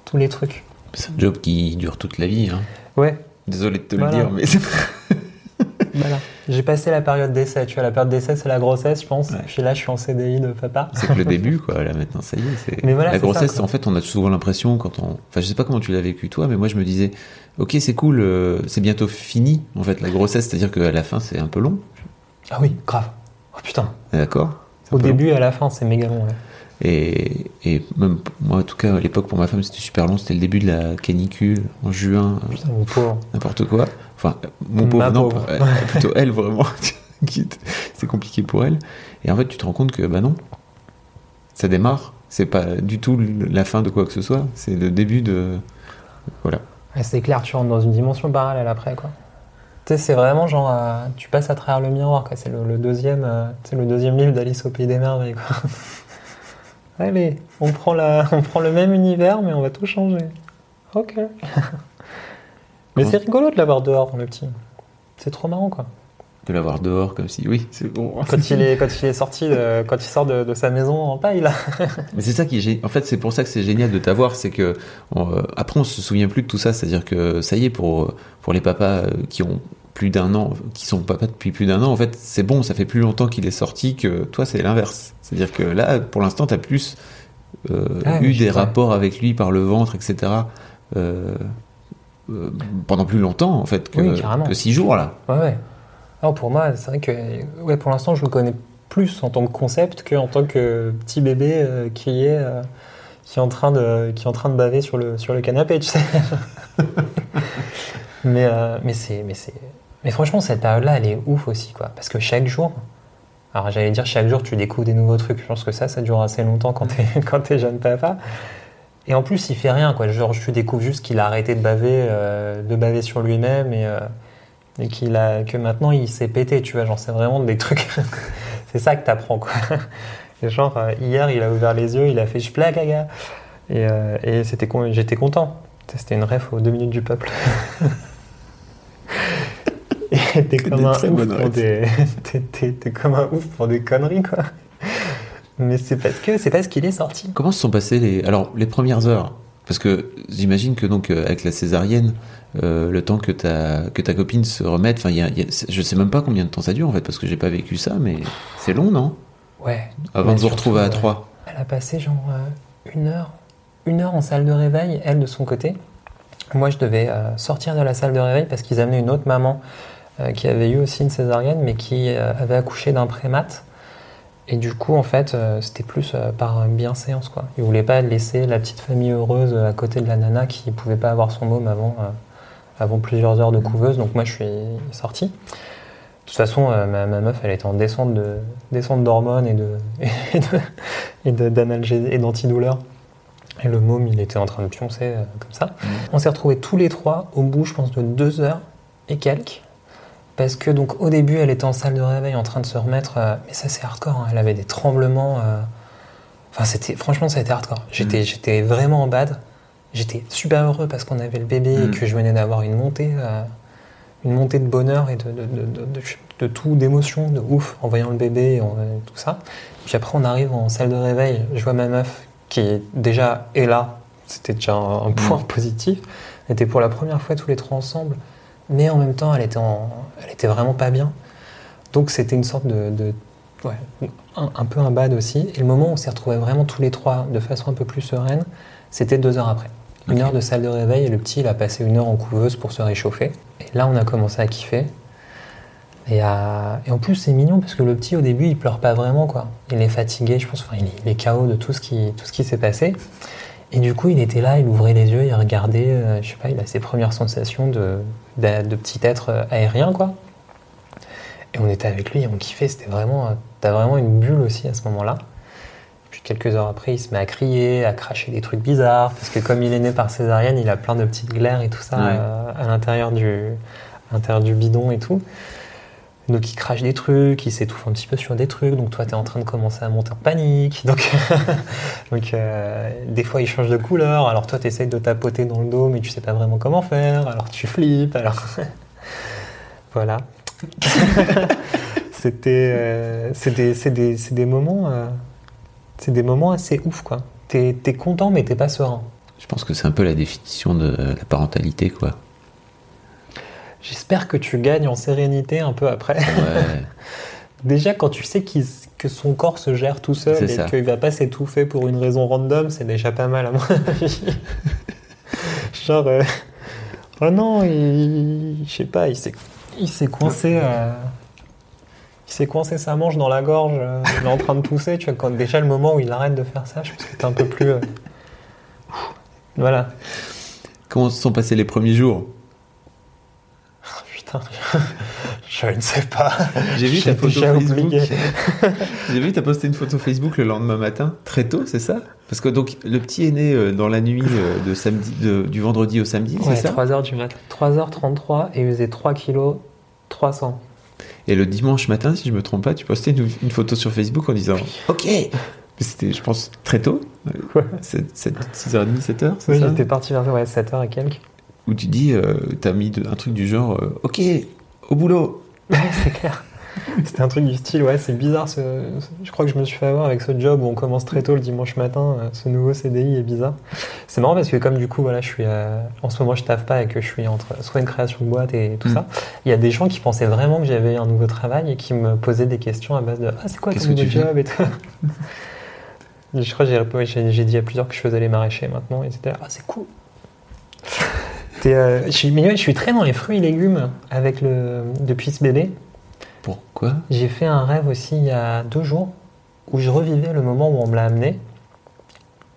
tous les trucs. C'est un job qui dure toute la vie. Hein. Ouais, Désolé de te le dire, mais voilà. J'ai passé la période d'essai, tu vois. La période d'essai, c'est la grossesse, je pense. Ouais. Puis là, je suis en CDI de papa. c'est que le début, quoi. Là, maintenant, ça y est. Mais voilà, la ça, grossesse, quoi. en fait, on a souvent l'impression quand on. Enfin, je sais pas comment tu l'as vécu toi, mais moi, je me disais, ok, c'est cool, euh, c'est bientôt fini, en fait, la grossesse, c'est-à-dire qu'à la fin, c'est un peu long. Ah oui, grave. Oh putain. D'accord Au long. début et à la fin, c'est méga long. ouais. Et, et même moi, en tout cas, à l'époque, pour ma femme, c'était super long. C'était le début de la canicule en juin, euh, Putain, mon pauvre. n'importe quoi. Enfin, mon Ma pauvre, non, pauvre. euh, plutôt elle, vraiment. c'est compliqué pour elle. Et en fait, tu te rends compte que, bah non, ça démarre. C'est pas du tout la fin de quoi que ce soit. C'est le début de. Voilà. Ouais, c'est clair, tu rentres dans une dimension parallèle après, quoi. Tu sais, c'est vraiment genre, euh, tu passes à travers le miroir, quoi. C'est le, le deuxième, euh, le deuxième livre d'Alice au pays des merveilles, quoi. Allez, on prend la, on prend le même univers, mais on va tout changer. Ok. mais c'est rigolo de l'avoir dehors, le petit. C'est trop marrant, quoi. peux l'avoir dehors comme si, oui, c'est bon. Quand il est, quand il est sorti, de- quand il sort de, de sa maison en paille, là. Mais c'est ça qui est gé- En fait, c'est pour ça que c'est génial de t'avoir, c'est que on, euh, après on se souvient plus de tout ça, c'est-à-dire que ça y est pour pour les papas euh, qui ont plus d'un an, qui sont papas depuis plus d'un an, en fait, c'est bon, ça fait plus longtemps qu'il est sorti que toi, c'est l'inverse. C'est-à-dire que là, pour l'instant, t'as plus euh, Ah, eu des rapports avec lui par le ventre, etc. euh, euh, pendant plus longtemps, en fait, que, Oui, carrément. que six jours là. Ouais, ouais. Alors pour moi, c'est vrai que ouais, pour l'instant, je le connais plus en tant que concept qu'en tant que petit bébé qui est qui est en train de qui est en train de baver sur le sur le canapé, tu sais. mais euh, mais c'est mais c'est mais franchement cette période-là, elle est ouf aussi quoi, parce que chaque jour. Alors j'allais dire chaque jour tu découvres des nouveaux trucs. Je pense que ça, ça dure assez longtemps quand t'es t'es jeune papa. Et en plus, il fait rien quoi. Genre, tu découvres juste qu'il a arrêté de baver, euh, de baver sur lui-même et euh, que maintenant il s'est pété tu vois genre c'est vraiment des trucs c'est ça que t'apprends quoi et genre euh, hier il a ouvert les yeux il a fait je plaque gaga et, et c'était j'étais content c'était une ref aux deux minutes du peuple t'es comme un ouf pour des t'es, t'es- t'es comme un ouf pour des conneries quoi mais c'est parce que c'est parce qu'il est sorti Comment se sont passées les alors les premières heures? Parce que j'imagine que donc euh, avec la césarienne, euh, le temps que ta que ta copine se remette, enfin il y a- il y a- je sais même pas combien de temps ça dure en fait parce que j'ai pas vécu ça, mais c'est long non? Ouais Avant de vous retrouver à ouais. trois. Elle a passé genre euh, une heure, une heure en salle de réveil, elle de son côté. Moi, je devais euh, sortir de la salle de réveil parce qu'ils amenaient une autre maman euh, qui avait eu aussi une césarienne, mais qui euh, avait accouché d'un prémat. Et du coup, en fait, euh, c'était plus euh, par bienséance, quoi. Ils voulaient pas laisser la petite famille heureuse euh, à côté de la nana qui pouvait pas avoir son môme avant, euh, avant plusieurs heures de couveuse. Donc moi, je suis sorti. De toute façon, euh, ma, ma meuf, elle était en descente de descente d'hormones et de et de- et et d'antidouleurs. Et le môme, il était en train de pioncer euh, comme ça. On s'est retrouvés tous les trois au bout, je pense, de deux heures et quelques. Parce que donc au début, elle était en salle de réveil en train de se remettre. euh, mais ça, c'est hardcore. hein, Elle avait des tremblements. euh, Enfin, c'était franchement, ça a été hardcore. J'étais, j'étais vraiment en bad. J'étais super heureux parce qu'on avait le bébé et Mm. que je venais d'avoir une montée, euh, une montée de bonheur et de, de, de, de- tout, d'émotion, de ouf, en voyant le bébé et, en- tout ça. Puis après, on arrive en salle de réveil. Je vois ma meuf qui est déjà est là. C'était déjà un, un point positif. On était pour la première fois tous les trois ensemble, mais en même temps, elle était, en, elle était vraiment pas bien. Donc c'était une sorte de, de- ouais, un, un peu un bad aussi. Et le moment où on s'est retrouvés vraiment tous les trois de façon un peu plus sereine, c'était deux heures après. Une heure de salle de réveil et le petit, il a passé une heure en couveuse pour se réchauffer. Et là, on a commencé à kiffer. Et, à- et en plus, c'est mignon parce que le petit, au début, il pleure pas vraiment, quoi. Il est fatigué, je pense. Enfin, il est, il est KO de tout ce qui, tout ce qui s'est passé. Et du coup, il était là, il ouvrait les yeux, il regardait, euh, je sais pas, il a ses premières sensations de, de, de petit être euh, aérien, quoi. Et on était avec lui et on kiffait, c'était vraiment, euh, t'as vraiment une bulle aussi à ce moment-là. Puis quelques heures après, il se met à crier, à cracher des trucs bizarres, parce que comme il est né par césarienne, il a plein de petites glaires et tout ça Ouais. euh, à l'intérieur du, à l'intérieur du bidon et tout. Donc il crache des trucs, il s'étouffe un petit peu sur des trucs, donc toi tu es en train de commencer à monter en panique. Donc, donc euh, des fois il change de couleur, alors toi tu essayes de tapoter dans le dos mais tu sais pas vraiment comment faire, alors tu flippes, alors voilà. C'était euh, c'est des, des, moments euh, c'est des moments assez ouf quoi. T'es es content mais t'es pas serein. Je pense que c'est un peu la définition de la parentalité quoi. J'espère que tu gagnes en sérénité un peu après. Ouais. Déjà, quand tu sais que son corps se gère tout seul et qu'il va pas s'étouffer pour une raison random, c'est déjà pas mal à mon avis. Genre, euh, oh non, il, je sais pas, il s'est, il s'est coincé, euh, il s'est coincé sa manche dans la gorge, euh, il est en train de tousser. Tu vois, quand déjà le moment où il arrête de faire ça, je pense que t'es un peu plus, voilà. Comment se sont passés les premiers jours? Putain, je ne sais pas. J'ai vu ta photo Facebook. J'ai vu, t'as posté une photo Facebook le lendemain matin, très tôt, c'est ça? Parce que donc le petit est né euh, dans la nuit euh, de samedi, de- du vendredi au samedi, Ouais, c'est ça 3h du matin. 3h33 et il faisait 3 kg 300. Et le dimanche matin, si je me trompe pas, tu postais une, une photo sur Facebook en disant OK. C'était, je pense, très tôt, Ouais. 6h30, 7h, c'est Oui, j'étais parti vers ouais, 7h et quelques. Où tu dis, euh, t'as mis de- un truc du genre euh, OK, au boulot. Ouais, c'est clair. C'était un truc du style, ouais, c'est bizarre. Ce, je crois que je me suis fait avoir avec ce job où on commence très tôt le dimanche matin. euh, Ce nouveau CDI est bizarre. C'est marrant parce que comme du coup, voilà, je suis euh, en ce moment, je taffe pas et que je suis entre soit une création de boîte et tout Mm. ça. Il y a des gens qui pensaient vraiment que j'avais un nouveau travail et qui me posaient des questions à base de ah c'est quoi ton Qu'est-ce que nouveau job et tout. je crois que j'ai- j'ai j'ai dit à plusieurs que je faisais les maraîchers maintenant et c'était ah c'est cool. Euh, je, suis, je très dans les fruits et légumes avec le depuis ce bébé. Pourquoi? J'ai fait un rêve aussi il y a deux jours où je revivais le moment où on me l'a amené.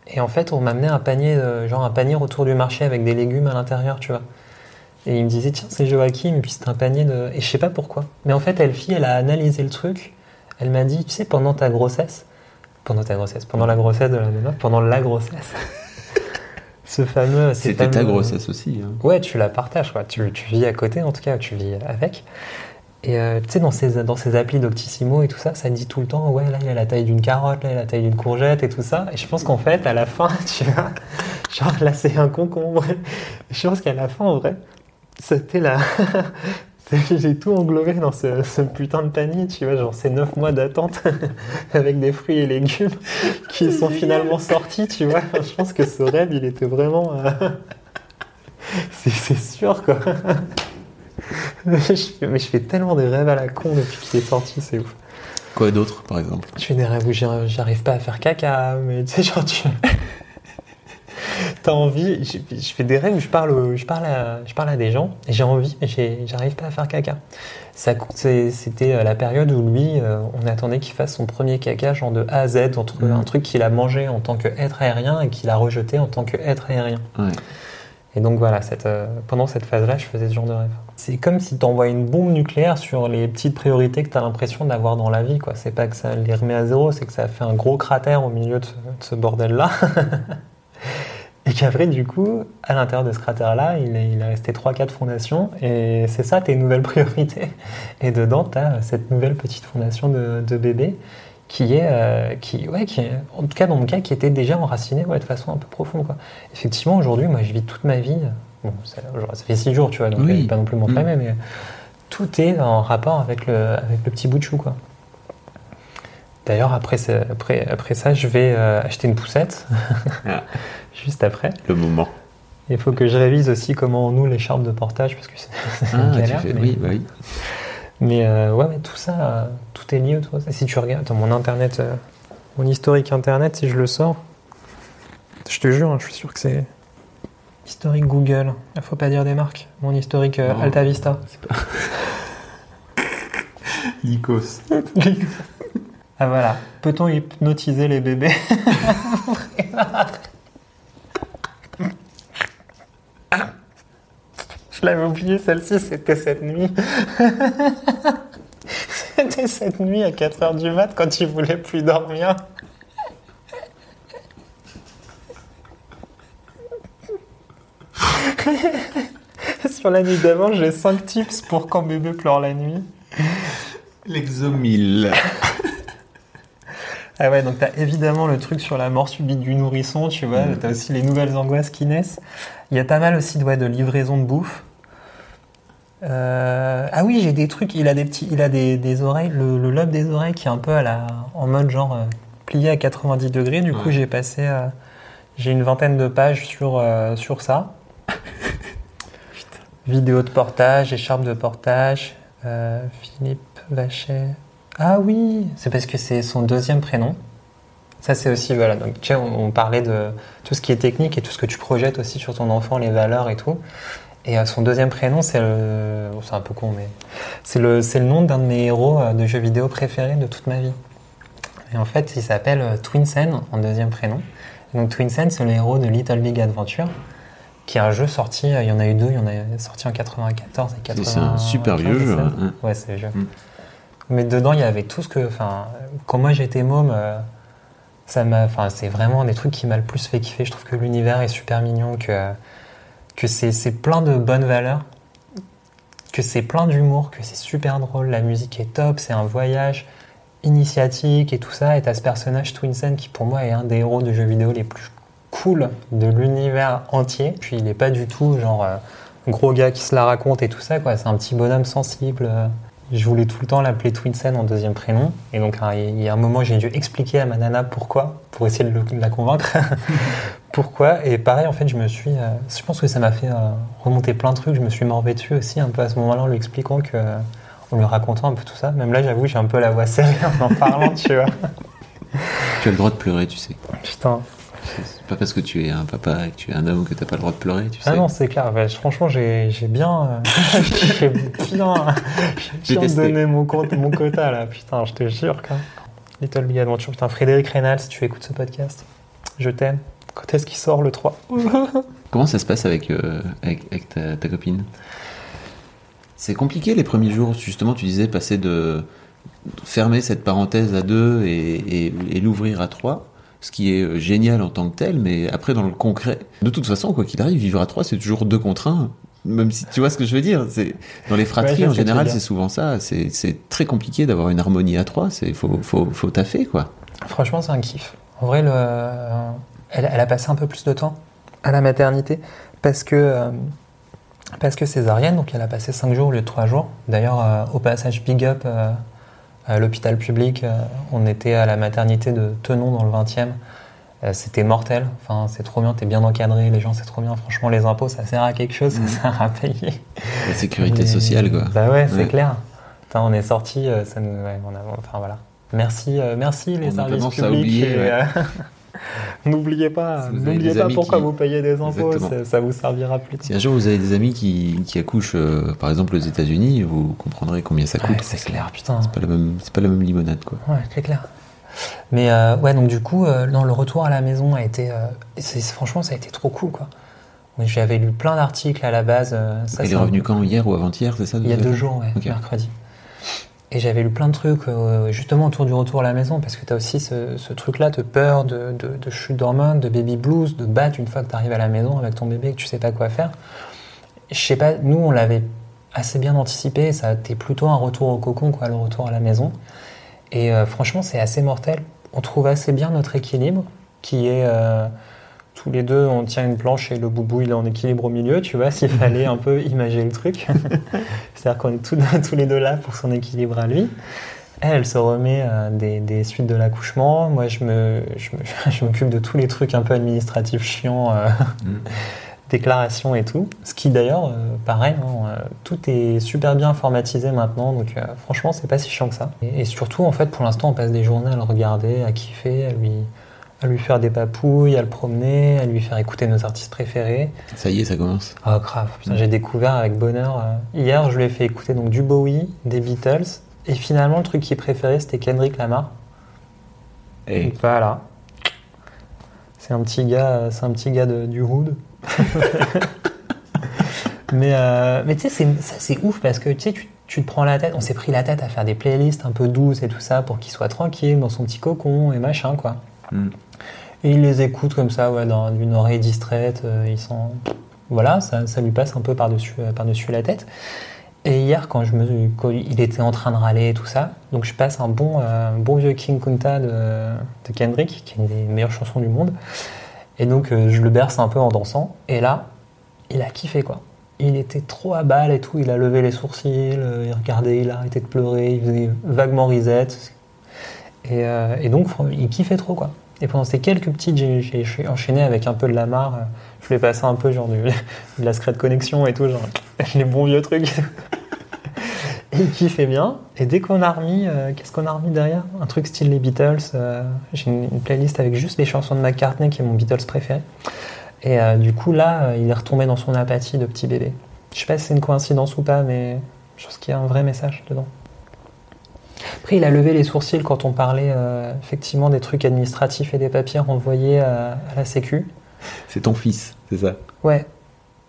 Et en fait, on m'a amené un panier, euh, genre un panier autour du marché avec des légumes à l'intérieur, tu vois. Et il me disait, tiens, c'est Joachim, et puis c'est un panier de. Et je sais pas pourquoi. Mais en fait, elle, fille, elle a analysé le truc. Elle m'a dit, tu sais, pendant ta grossesse, pendant ta grossesse, pendant la grossesse de la nana, pendant la grossesse, ce fameux. ces C'était ta grossesse aussi. hein. Ouais, tu la partages, quoi. Tu, tu vis à côté, en tout cas, tu vis avec. Et euh, tu sais, dans ces, dans ces applis Doctissimo et tout ça, ça dit tout le temps, ouais, là, il y a la taille d'une carotte, là, il y a la taille d'une courgette et tout ça. Et je pense qu'en fait, à la fin, tu vois, genre là, c'est un concombre. Je pense qu'à la fin, en vrai, c'était la. J'ai tout englobé dans ce, ce putain de panier, tu vois, genre ces 9 mois d'attente avec des fruits et légumes qui sont finalement sortis, tu vois. Je pense que ce rêve, il était vraiment. euh, c'est sûr, quoi. mais, je, fais- mais je fais tellement des rêves à la con depuis qu'il est sorti, c'est ouf. Quoi d'autre, par exemple? Je fais des rêves où j'arrive pas à faire caca, mais tu sais, genre, tu. T'as envie, je, je fais des rêves où je parle, je parle, à, je parle à des gens et j'ai envie, mais j'arrive pas à faire caca. C'était euh, la période où lui, euh, on attendait qu'il fasse son premier caca, genre de A à Z, entre Mhm. un truc qu'il a mangé en tant qu'être aérien et qu'il a rejeté en tant qu'être aérien. Ouais. Et donc voilà, cette, euh, pendant cette phase-là, je faisais ce genre de rêve. C'est comme si tu envoies une bombe nucléaire sur les petites priorités que tu as l'impression d'avoir dans la vie. quoi. C'est pas que ça les remet à zéro, c'est que ça fait un gros cratère au milieu de ce, de ce bordel-là. et qu'après, du coup, à l'intérieur de ce cratère-là, il est, il est resté 3-4 fondations. Et c'est ça tes nouvelles priorités. Et dedans, tu as cette nouvelle petite fondation de, de bébé qui est, euh, qui, ouais, qui est, en tout cas dans mon cas, qui était déjà enracinée ouais, de façon un peu profonde. Quoi. Effectivement, aujourd'hui, moi, je vis toute ma vie. Bon, ça, ça fait six jours, tu vois, donc Oui. vais pas non plus Mm. m'enflammer, mais tout est en rapport avec le, avec le petit bout de chou, quoi. D'ailleurs, après, ça- après, après ça, je vais euh, acheter une poussette, Ah. juste après. Le moment. Il faut que je révise aussi comment on noue l'écharpe de portage, parce que c'est Ah, galère. fais... mais- Oui, bah oui. mais euh, ouais, mais tout ça, euh, tout est lié autour de ça. Si tu regardes dans mon internet, euh, mon historique internet, si je le sors, je te jure, hein, je suis sûr que c'est historique Google. Il faut pas dire des marques. Mon historique euh, Non. Alta Vista. Nikos. Ah voilà. Peut-on hypnotiser les bébés? Je l'avais oublié, celle-ci, c'était cette nuit. c'était cette nuit à 4h du mat quand il voulait plus dormir. Sur la nuit d'avant, j'ai 5 tips pour quand bébé pleure la nuit. L'exomile. Ah ouais, donc t'as évidemment le truc sur la mort subite du nourrisson, tu vois, t'as aussi les nouvelles angoisses qui naissent. Il y a pas mal aussi de, ouais, de livraison de bouffe. Euh, Ah oui, j'ai des trucs, il a des petits, il a des, des oreilles, le, le lobe des oreilles qui est un peu à la, en mode genre euh, plié à 90 degrés, du coup Ouais. j'ai passé, euh, j'ai une vingtaine de pages sur, sur ça. Vidéo de portage, écharpe de portage, Philippe Vachet. Ah oui, c'est parce que c'est son deuxième prénom. Ça, c'est aussi, voilà. Donc, tu sais, on, on parlait de tout ce qui est technique et tout ce que tu projettes aussi sur ton enfant, les valeurs et tout. Et euh, son deuxième prénom, c'est le. oh, c'est un peu con, mais. C'est le, c'est le nom d'un de mes héros euh, de jeux vidéo préférés de toute ma vie. Et en fait, il s'appelle euh, Twinsen en deuxième prénom. Et donc, Twinsen, c'est le héros de Little Big Adventure, qui est un jeu sorti, il y en a eu deux, il y en a sorti en 94 et 95. C'est un super vieux jeu. ça. hein. Ouais, c'est vieux. Mm. Mais dedans, il y avait tout ce que. Enfin, quand moi j'étais môme, euh, ça m'a. Enfin, c'est vraiment des trucs qui m'a le plus fait kiffer. Je trouve que l'univers est super mignon, que, que c'est plein de bonnes valeurs, que c'est plein d'humour, que c'est super drôle, la musique est top, c'est un voyage initiatique et tout ça. Et t'as ce personnage Twinsen qui, pour moi, est un des héros de jeux vidéo les plus cool de l'univers entier. Puis il est pas du tout genre euh, gros gars qui se la raconte et tout ça, quoi. C'est un petit bonhomme sensible. Euh, je voulais tout le temps l'appeler Twinsen en deuxième prénom. Et donc, hein, il y a un moment, j'ai dû expliquer à ma nana pourquoi, pour essayer de, le- de la convaincre. pourquoi. Et pareil, en fait, je me suis. euh, je pense que ça m'a fait euh, remonter plein de trucs. Je me suis dessus aussi, un peu à ce moment-là, en lui expliquant que. En lui racontant un peu tout ça. Même là, j'avoue, j'ai un peu la voix serrée en en parlant, tu vois. Tu as le droit de pleurer, tu sais. Putain. C'est pas parce que tu es un papa et que tu es un homme que t'as pas le droit de pleurer, tu sais. Ah non, c'est clair. Ouais, franchement, j'ai j'ai bien, euh, j'ai bien, j'ai bien testé. donné mon, compte, mon quota là. Putain, je te jure. Quoi. Little Big Adventure. Putain, Frédéric Reynal, si tu écoutes ce podcast, je t'aime. Quand est-ce qu'il sort le 3 Comment ça se passe avec, euh, avec, avec ta, ta copine? C'est compliqué les premiers jours, justement, tu disais passer de fermer cette parenthèse à deux et, et- et l'ouvrir à trois, ce qui est euh, génial en tant que tel, mais après dans le concret, de toute façon, quoi qu'il arrive, vivre à trois, c'est toujours deux contre un. Même si tu vois ce que je veux dire, c'est dans les fratries en général, c'est souvent ça. C'est c'est très compliqué d'avoir une harmonie à trois. C'est faut faut faut taffer quoi. Franchement, c'est un kiff. En vrai, le... elle, elle a passé un peu plus de temps à la maternité parce que, euh, parce que césarienne, donc elle a passé 5 jours au lieu de 3 jours. D'ailleurs, euh, au passage Big Up euh, à l'hôpital public, euh, on était à la maternité de Tenon dans le 20e. Euh, C'était mortel, enfin, c'est trop bien, t'es bien encadré, les gens c'est trop bien. Franchement, les impôts ça sert à quelque chose, ça sert à payer. La sécurité Mais- sociale quoi. Bah ouais, c'est Ouais. clair. Putain, on est sorti, ça nous, ouais, on a, enfin voilà. Merci, euh, merci les On services à publics. oublier, et, ouais. euh, N'oubliez pas, Si n'oubliez pas pourquoi qui- vous payez des impôts, ça, vous servira plus tard. Si un jour vous avez des amis qui, qui accouchent, euh, par exemple aux États-Unis, vous comprendrez combien ça coûte. Ouais, c'est clair, putain. C'est pas la même, c'est pas la même limonade quoi. Ouais, c'est clair. Mais euh, ouais, donc du coup, euh, non, le retour à la maison a été, franchement, ça a été trop cool, quoi. J'avais lu plein d'articles à la base. ça, c'est est un peu- quand hier ou avant-hier, c'est ça Il y a deux jours, ouais, mercredi. Et j'avais lu plein de trucs euh, justement autour du retour à la maison parce que tu as aussi ce, truc-là de peur, de, chute d'hormones, de baby blues, de battre une fois que tu arrives à la maison avec ton bébé et que tu sais pas quoi faire. Je sais pas, nous on l'avait assez bien anticipé, ça été plutôt un retour au cocon, quoi, le retour à la maison. Et euh, franchement, c'est assez mortel. On trouve assez bien notre équilibre qui est. euh, tous les deux, on tient une planche et le boubou, il est en équilibre au milieu, tu vois, s'il fallait un peu imager le truc. C'est-à-dire qu'on est tous, tous les deux là pour son équilibre à lui. Elle, elle se remet euh, des, des suites de l'accouchement. Moi, je m'occupe de tous les trucs un peu administratifs chiants, euh, déclarations et tout. Ce qui d'ailleurs, euh, pareil, hein, tout est super bien informatisé maintenant. Donc euh, franchement, c'est pas si chiant que ça. Et, et surtout, en fait, pour l'instant, on passe des journées à le regarder, à kiffer, à lui, à lui faire des papouilles, à le promener, à lui faire écouter nos artistes préférés. Ça y est, ça commence. Ah grave, j'ai découvert avec bonheur. euh, hier, je lui ai fait écouter donc du Bowie, des Beatles, et finalement le truc qu'il préférait c'était Kendrick Lamar. Et Donc, Voilà. C'est un petit gars, euh, c'est un petit gars de- du hood. mais euh, mais tu sais, c'est- ça c'est ouf parce que tu sais, tu, tu te prends la tête. On s'est pris la tête à faire des playlists un peu douces et tout ça pour qu'il soit tranquille dans son petit cocon et machin quoi. Mm. Et il les écoute comme ça, ouais, dans d'une oreille distraite. euh, ils sont, voilà, ça, ça lui passe un peu par-dessus euh, par-dessus la tête. Et hier, quand, je me, quand il était en train de râler et tout ça, donc je passe un bon, euh, bon vieux King Kunta de, Kendrick, qui est une des meilleures chansons du monde. Et donc je le berce un peu en dansant. Et là, il a kiffé quoi. Il était trop à balle et tout. Il a levé les sourcils, il regardait, il a arrêté de pleurer, il faisait vaguement risette. Et, et donc il kiffait trop quoi. Et pendant ces quelques petites, j'ai- enchaîné avec un peu de la marre. euh, Je voulais passer un peu genre du, de la secret connexion et tout, genre les bons vieux trucs. Et il kiffait bien. Et dès qu'on a remis, euh, qu'est-ce qu'on a remis derrière? Un truc style les Beatles. euh, J'ai une, playlist avec juste les chansons de McCartney, qui est mon Beatles préféré. Et euh, du coup, là, il est retombé dans son apathie de petit bébé. Je sais pas si c'est une coïncidence ou pas, mais je pense qu'il y a un vrai message dedans. Après, il a levé les sourcils quand on parlait euh, effectivement des trucs administratifs et des papiers renvoyés à, à la Sécu. c'est ton fils, c'est ça? Ouais.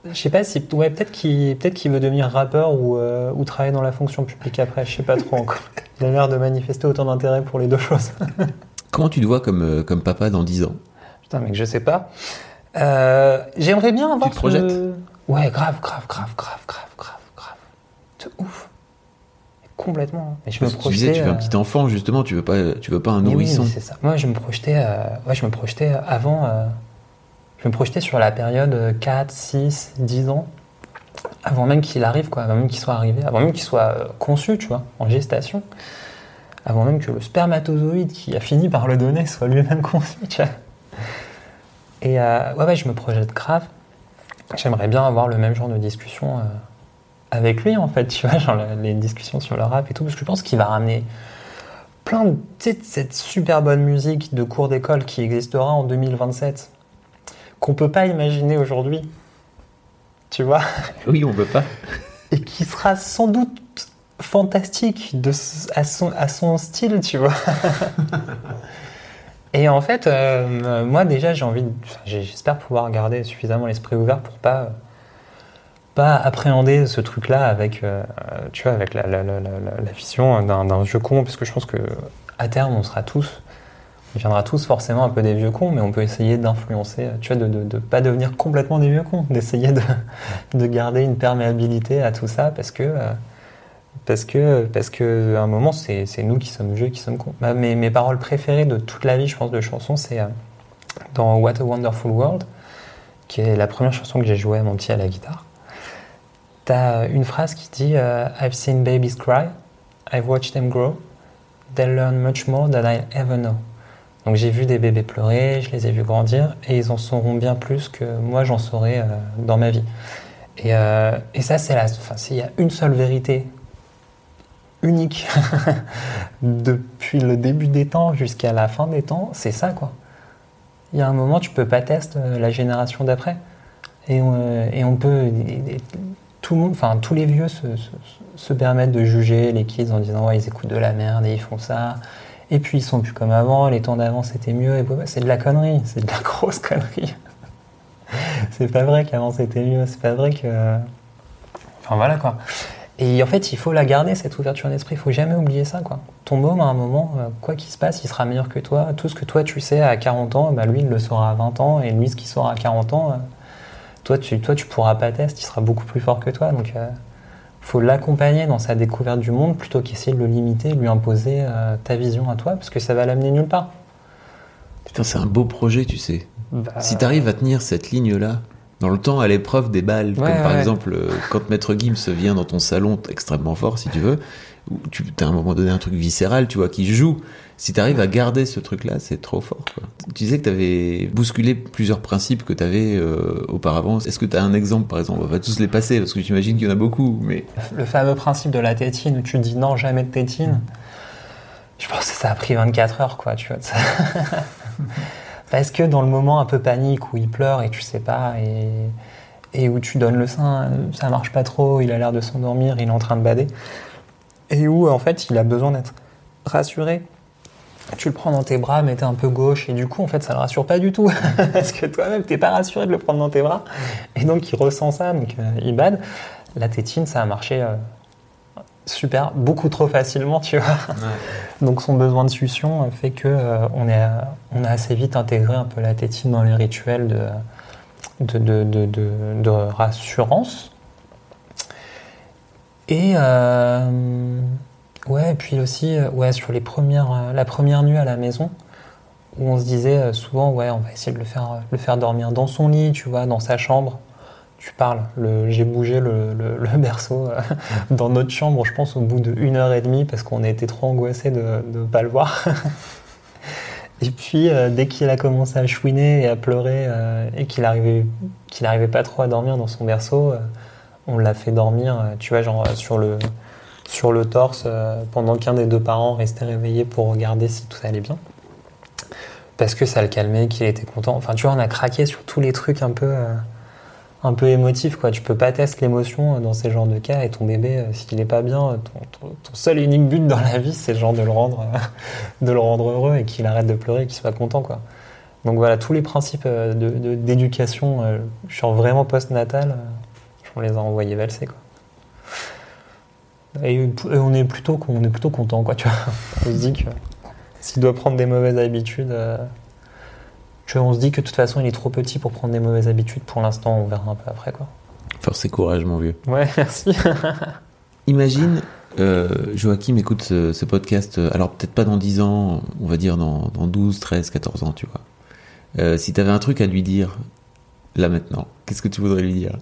Je sais pas si. Ouais, peut-être qu'il peut qu'il veut devenir rappeur ou, euh, ou travailler dans la fonction publique après. Je sais pas trop encore. Il a l'air de manifester autant d'intérêt pour les deux choses. Comment tu te vois comme, euh, comme papa dans 10 ans? Putain, mec, je sais pas. Euh, J'aimerais bien avoir. te projettes? Ouais, grave, grave, grave, grave, grave, grave, grave. De ouf. Complètement. Mais je me tu disais, projetais. tu veux un euh, petit enfant, justement, tu veux pas, tu veux pas un oui, nourrisson. mais c'est ça. Moi, je me projetais, euh, ouais, je me projetais avant. euh, je me projetais sur la période euh, 4, 6, 10 ans. avant même qu'il arrive, quoi, avant même qu'il soit arrivé, avant même qu'il soit conçu, tu vois, en gestation, avant même que le spermatozoïde qui a fini par le donner soit lui-même conçu, tu vois. Et euh, ouais, ouais, je me projette grave. J'aimerais bien avoir le même genre de discussion euh, avec lui, en fait, tu vois, genre le- les discussions sur le rap et tout, parce que je pense qu'il va ramener plein de, cette super bonne musique de cours d'école qui existera en 2027, qu'on peut pas imaginer aujourd'hui, tu vois Oui, on peut pas. et qui sera sans doute fantastique de, à, son, à son style, tu vois. et en fait, euh, moi déjà, j'ai envie, j'espère pouvoir garder suffisamment l'esprit ouvert pour pas pas appréhender ce truc-là avec, euh, tu vois, avec la, la, vision d'un vieux con, parce que je pense que à terme, on sera tous, on deviendra tous forcément un peu des vieux cons, mais on peut essayer d'influencer, tu vois, de, de pas devenir complètement des vieux cons, d'essayer de, de garder une perméabilité à tout ça, parce que euh, parce que parce que un moment, c'est c'est nous qui sommes vieux, qui sommes cons. Mes, mes paroles préférées de toute la vie, je pense, de chansons, c'est euh, dans What a Wonderful World, qui est la première chanson que j'ai jouée à mon petit à la guitare. T'as une phrase qui dit euh, I've seen babies cry, I've watched them grow, they'll learn much more than I ever know. Donc j'ai vu des bébés pleurer, je les ai vus grandir, et ils en sauront bien plus que moi j'en saurai euh, dans ma vie. Et, euh, ça, c'est la. Enfin, s'il y a une seule vérité unique depuis le début des temps jusqu'à la fin des temps, c'est ça, quoi. Il y a un moment, tu peux pas tester euh, la génération d'après. Euh, et on peut. Tout le monde, enfin, tous les vieux se, permettent de juger les kids en disant ouais, ils écoutent de la merde et ils font ça. Et puis ils sont plus comme avant, les temps d'avant c'était mieux. Et c'est de la connerie, c'est de la grosse connerie. c'est pas vrai qu'avant c'était mieux, c'est pas vrai que. Enfin voilà quoi. Et en fait, il faut la garder, cette ouverture d'esprit. Il faut jamais oublier ça, quoi. Ton môme, à un moment, euh, quoi qu'il se passe, il sera meilleur que toi. Tout ce que toi, tu sais à 40 ans, bah, lui, il le saura à 20 ans. Et lui, ce qu'il saura à 40 ans, euh, toi, tu, toi, tu pourras pas tester. Il sera beaucoup plus fort que toi. Donc, il faut l'accompagner dans sa découverte du monde plutôt qu'essayer de le limiter, de lui imposer euh, ta vision à toi, parce que ça va l'amener nulle part. Putain, c'est un beau projet, tu sais. Bah, Si tu arrives à tenir cette ligne-là, dans le temps, à l'épreuve des balles, comme Ouais, par ouais. exemple euh, quand Maître Gims vient dans ton salon extrêmement fort, si tu veux, où tu as à un moment donné un truc viscéral, tu vois, qui joue. Si tu arrives à garder ce truc-là, c'est trop fort. Quoi. Tu disais que tu avais bousculé plusieurs principes que tu avais auparavant. Est-ce que tu as un exemple, par exemple? On va tous les passer, parce que j'imagine qu'il y en a beaucoup, mais... Le fameux principe de la tétine où tu dis non, jamais de tétine. Je pense que ça a pris 24 heures, quoi, tu vois. Parce que dans le moment un peu panique où il pleure et tu sais pas, et, et où tu donnes le sein, ça marche pas trop, il a l'air de s'endormir, il est en train de bader, et où en fait il a besoin d'être rassuré. Tu le prends dans tes bras, mais t'es un peu gauche, et du coup en fait ça le rassure pas du tout, parce que toi-même t'es pas rassuré de le prendre dans tes bras, et donc il ressent ça, donc euh, il bade. La tétine, ça a marché euh, super, beaucoup trop facilement, tu vois. Donc son besoin de succion fait que euh, on, est, on a assez vite intégré un peu la tétine dans les rituels de, de, de, de, rassurance. Et euh, ouais, et puis aussi euh, ouais, sur les premières, la première nuit à la maison, où on se disait souvent ouais, on va essayer de le faire, le faire dormir dans son lit, tu vois, dans sa chambre. Tu parles, le- j'ai bougé le, le- le berceau euh, dans notre chambre, je pense, au bout d'une heure et demie, parce qu'on a été trop angoissés de ne pas le voir. et puis, euh, dès qu'il a commencé à chouiner et à pleurer, euh, et qu'il arrivait, qu'il arrivait pas trop à dormir dans son berceau, on l'a fait dormir, tu vois, genre sur le, sur le torse, pendant qu'un des deux parents restait réveillé pour regarder si tout allait bien. Parce que ça le calmait, qu'il était content. Enfin, tu vois, on a craqué sur tous les trucs un peu. Un peu émotif quoi. Tu peux pas tester l'émotion euh, dans ces genres de cas et ton bébé euh, s'il est pas bien, euh, ton, seul et unique but dans la vie c'est genre de le rendre de le rendre heureux et qu'il arrête de pleurer et qu'il soit content quoi. Donc voilà tous les principes euh, de- de- d'éducation genre vraiment post-natal, on les a envoyés valser quoi. Et, et on est plutôt on est plutôt content quoi tu vois. On se dit que s'il doit prendre des mauvaises habitudes tu vois, on se dit que de toute façon, il est trop petit pour prendre des mauvaises habitudes. Pour l'instant, on verra un peu après, quoi. Force et courage, mon vieux. Ouais, merci. Imagine, euh, Joachim écoute ce, ce podcast, euh, alors peut-être pas dans 10 ans, on va dire dans, dans 12, 13, 14 ans, tu vois. Euh, si tu avais un truc à lui dire, là maintenant, qu'est-ce que tu voudrais lui dire?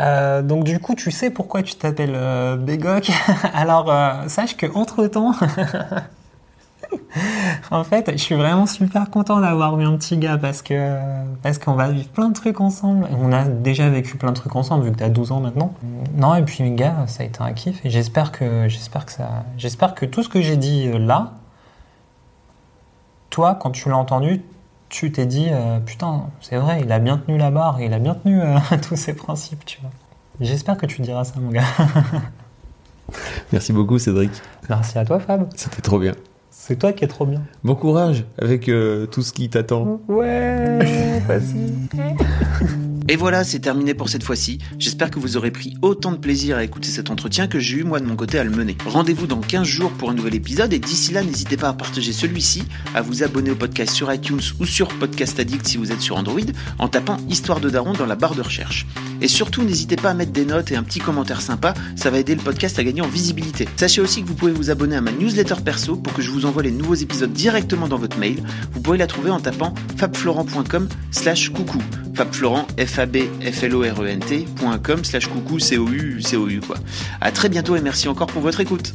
Euh, donc du coup, tu sais pourquoi tu t'appelles euh, Bégok. Alors euh, sache que entre temps, en fait, je suis vraiment super content d'avoir eu un petit gars parce que parce qu'on va vivre plein de trucs ensemble. On a déjà vécu plein de trucs ensemble vu que t'as 12 ans maintenant. Non et puis gars, ça a été un kiff et j'espère que j'espère que ça, j'espère que tout ce que j'ai dit euh, là, toi quand tu l'as entendu, tu t'es dit euh, putain c'est vrai, il a bien tenu la barre, il a bien tenu euh, tous ses principes, tu vois. J'espère que tu diras ça mon gars. Merci beaucoup, Cédric. Merci à toi Fab. C'était trop bien. C'est toi qui es trop bien. Bon courage avec euh, tout ce qui t'attend. Ouais, vas-y. Et voilà, c'est terminé pour cette fois-ci. J'espère que vous aurez pris autant de plaisir à écouter cet entretien que j'ai eu moi de mon côté à le mener. Rendez-vous dans 15 jours pour un nouvel épisode et d'ici là, n'hésitez pas à partager celui-ci, à vous abonner au podcast sur iTunes ou sur Podcast Addict si vous êtes sur Android en tapant Histoire de Daron dans la barre de recherche. Et surtout, n'hésitez pas à mettre des notes et un petit commentaire sympa, ça va aider le podcast à gagner en visibilité. Sachez aussi que vous pouvez vous abonner à ma newsletter perso pour que je vous envoie les nouveaux épisodes directement dans votre mail. Vous pouvez la trouver en tapant fabflorent.com slash coucou. Fabflorent, f a b f l o r e n t.com slash coucou, c o u c o u quoi. À très bientôt et merci encore pour votre écoute.